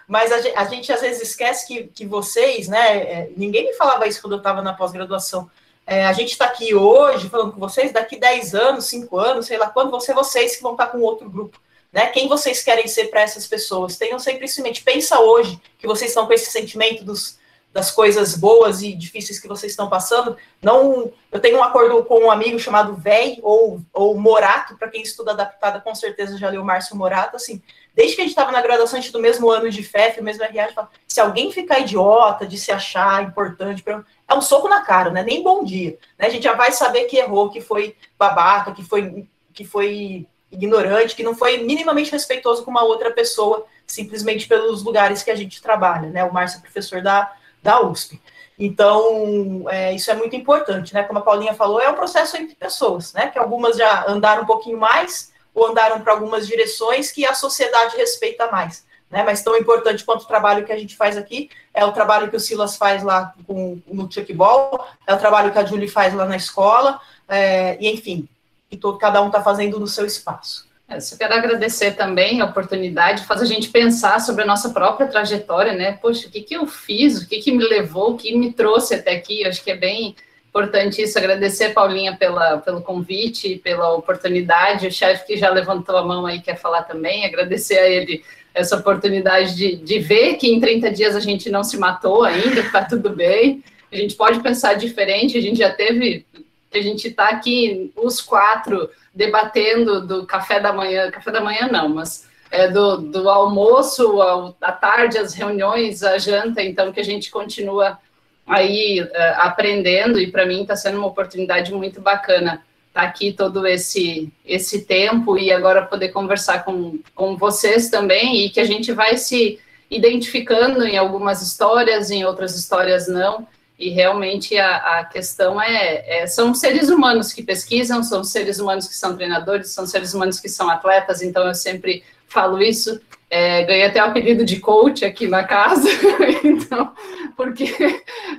Mas a gente, a gente, às vezes esquece que, que vocês, né? É, ninguém me falava isso quando eu estava na pós-graduação. É, a gente está aqui hoje falando com vocês, daqui 10 anos, 5 anos, sei lá quando, vão ser vocês que vão estar com outro grupo. Né? Quem vocês querem ser para essas pessoas? Tenham sempre isso em mente. Pensa hoje que vocês estão com esse sentimento dos das coisas boas e difíceis que vocês estão passando. Não, eu tenho um acordo com um amigo chamado Véi ou, ou Morato, para quem estuda adaptada, com certeza já leu Márcio Morato, assim, desde que a gente estava na graduação, a gente do mesmo ano de FEF, o mesmo RH, fala, se alguém ficar idiota de se achar importante, é um soco na cara, né? Nem bom dia. Né? A gente já vai saber que errou, que foi babaca, que foi, que foi ignorante, que não foi minimamente respeitoso com uma outra pessoa, simplesmente pelos lugares que a gente trabalha, né? O Márcio é professor da da USP. Então, é, isso é muito importante, né? Como a Paulinha falou, é um processo entre pessoas, né? Que algumas já andaram um pouquinho mais ou andaram para algumas direções que a sociedade respeita mais. Né? Mas tão importante quanto o trabalho que a gente faz aqui é o trabalho que o Silas faz lá com, no Chuckball, é o trabalho que a Julie faz lá na escola, é, e enfim, que todo, cada um está fazendo no seu espaço. Eu só quero agradecer também a oportunidade, faz a gente pensar sobre a nossa própria trajetória, né? Poxa, o que, que eu fiz, o que, que me levou, o que me trouxe até aqui? Acho que é bem importante isso. Agradecer, Paulinha, pela, pelo convite, pela oportunidade. O chefe que já levantou a mão aí quer falar também. Agradecer a ele essa oportunidade de, de ver que em 30 dias a gente não se matou ainda, está tudo bem. A gente pode pensar diferente, a gente já teve, a gente está aqui, os quatro debatendo do café da manhã, café da manhã não, mas é, do, do almoço ao, à tarde, as reuniões, a janta, então que a gente continua aí uh, aprendendo e para mim está sendo uma oportunidade muito bacana estar tá aqui todo esse esse tempo e agora poder conversar com, com vocês também e que a gente vai se identificando em algumas histórias, em outras histórias não, e realmente a, a questão é, é, são seres humanos que pesquisam, são seres humanos que são treinadores, são seres humanos que são atletas, então eu sempre falo isso. É, ganhei até o apelido de coach aqui na casa, então, porque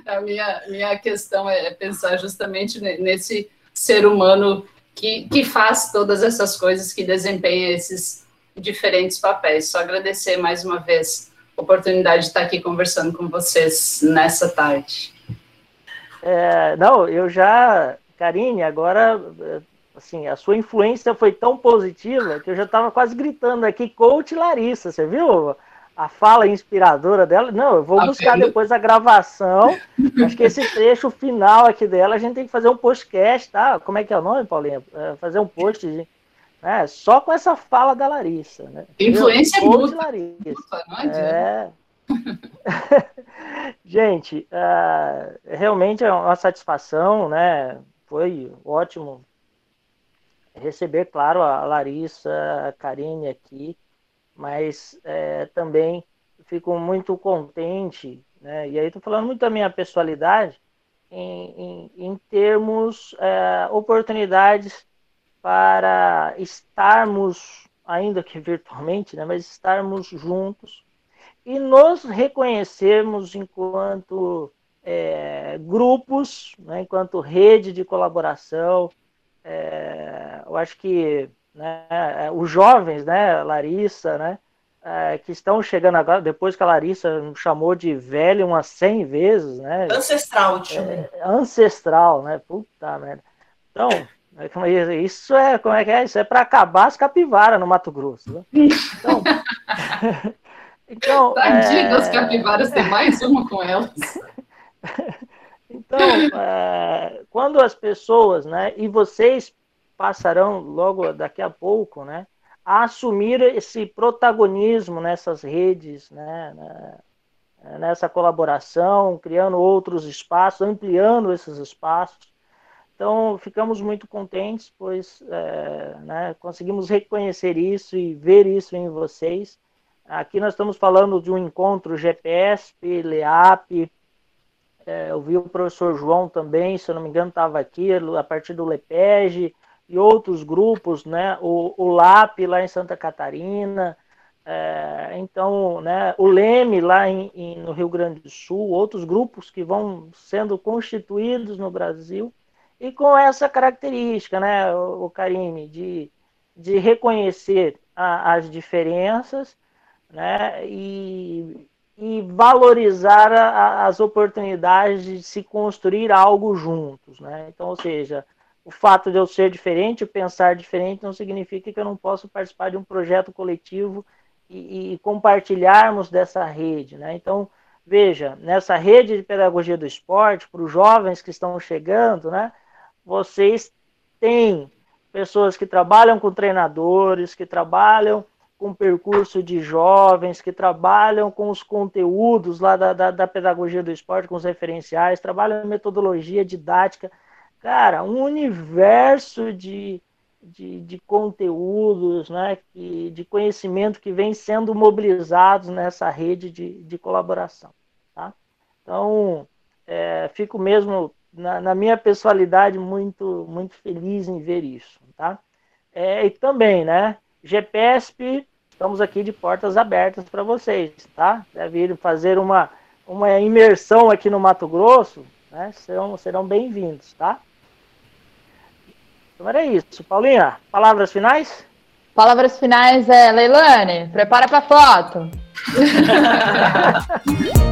a minha, minha questão é pensar justamente nesse ser humano que, que faz todas essas coisas, que desempenha esses diferentes papéis. Só agradecer mais uma vez a oportunidade de estar aqui conversando com vocês nessa tarde. É, não, eu já, Karine, agora, assim, a sua influência foi tão positiva que eu já estava quase gritando aqui, coach Larissa, você viu? A fala inspiradora dela. Não, eu vou tá buscar depois a gravação. Acho que esse trecho final aqui dela, a gente tem que fazer um podcast, tá? Como é que é o nome, Paulinha? É, fazer um post de, né, só com essa fala da Larissa. Né? Influência muito. Larissa. é. Gente, uh, realmente é uma satisfação, né? Foi ótimo receber, claro, a Larissa, a Karine aqui, mas é, também fico muito contente, né? E aí estou falando muito da minha pessoalidade em, em, em termos é, oportunidades para estarmos, ainda que virtualmente, né? Mas estarmos juntos e nos reconhecermos enquanto é, grupos, né, enquanto rede de colaboração. É, eu acho que né, é, os jovens, né, Larissa, né, é, que estão chegando agora, depois que a Larissa me chamou de velho umas 100 vezes, né? Ancestral, te é, Ancestral, né? Puta merda. Então, é isso é, como é que é? Isso é para acabar as capivaras no Mato Grosso. Né? Então, Então, Tadinha é... das capivaras, tem mais uma com elas. então, é... quando as pessoas, né, e vocês passarão logo daqui a pouco, né, a assumir esse protagonismo nessas redes, né, né nessa colaboração, criando outros espaços, ampliando esses espaços. Então, ficamos muito contentes, pois é, né, conseguimos reconhecer isso e ver isso em vocês. Aqui nós estamos falando de um encontro GPS, LEAP. É, eu vi o professor João também, se eu não me engano, estava aqui, a partir do LEPEG e outros grupos, né? O, o LAP lá em Santa Catarina. É, então, né, o Leme lá em, em, no Rio Grande do Sul, outros grupos que vão sendo constituídos no Brasil e com essa característica, né, o, o Karine, de, de reconhecer a, as diferenças né? E, e valorizar a, as oportunidades de se construir algo juntos, né? Então, ou seja, o fato de eu ser diferente, pensar diferente, não significa que eu não posso participar de um projeto coletivo e, e compartilharmos dessa rede, né? Então, veja, nessa rede de pedagogia do esporte, para os jovens que estão chegando, né? Vocês têm pessoas que trabalham com treinadores, que trabalham com percurso de jovens que trabalham com os conteúdos lá da, da, da, pedagogia do esporte, com os referenciais, trabalham metodologia didática. Cara, um universo de, de, de conteúdos, né, que, de conhecimento que vem sendo mobilizados nessa rede de, de colaboração. Tá? Então, é, fico mesmo, na, na, minha pessoalidade, muito, muito feliz em ver isso, tá? É, e também, né, GPSP, estamos aqui de portas abertas para vocês, tá? Deve ir fazer uma, uma imersão aqui no Mato Grosso, né? Serão, serão bem-vindos, tá? Então era isso. Paulinha, palavras finais? Palavras finais é, Leilane, prepara para foto.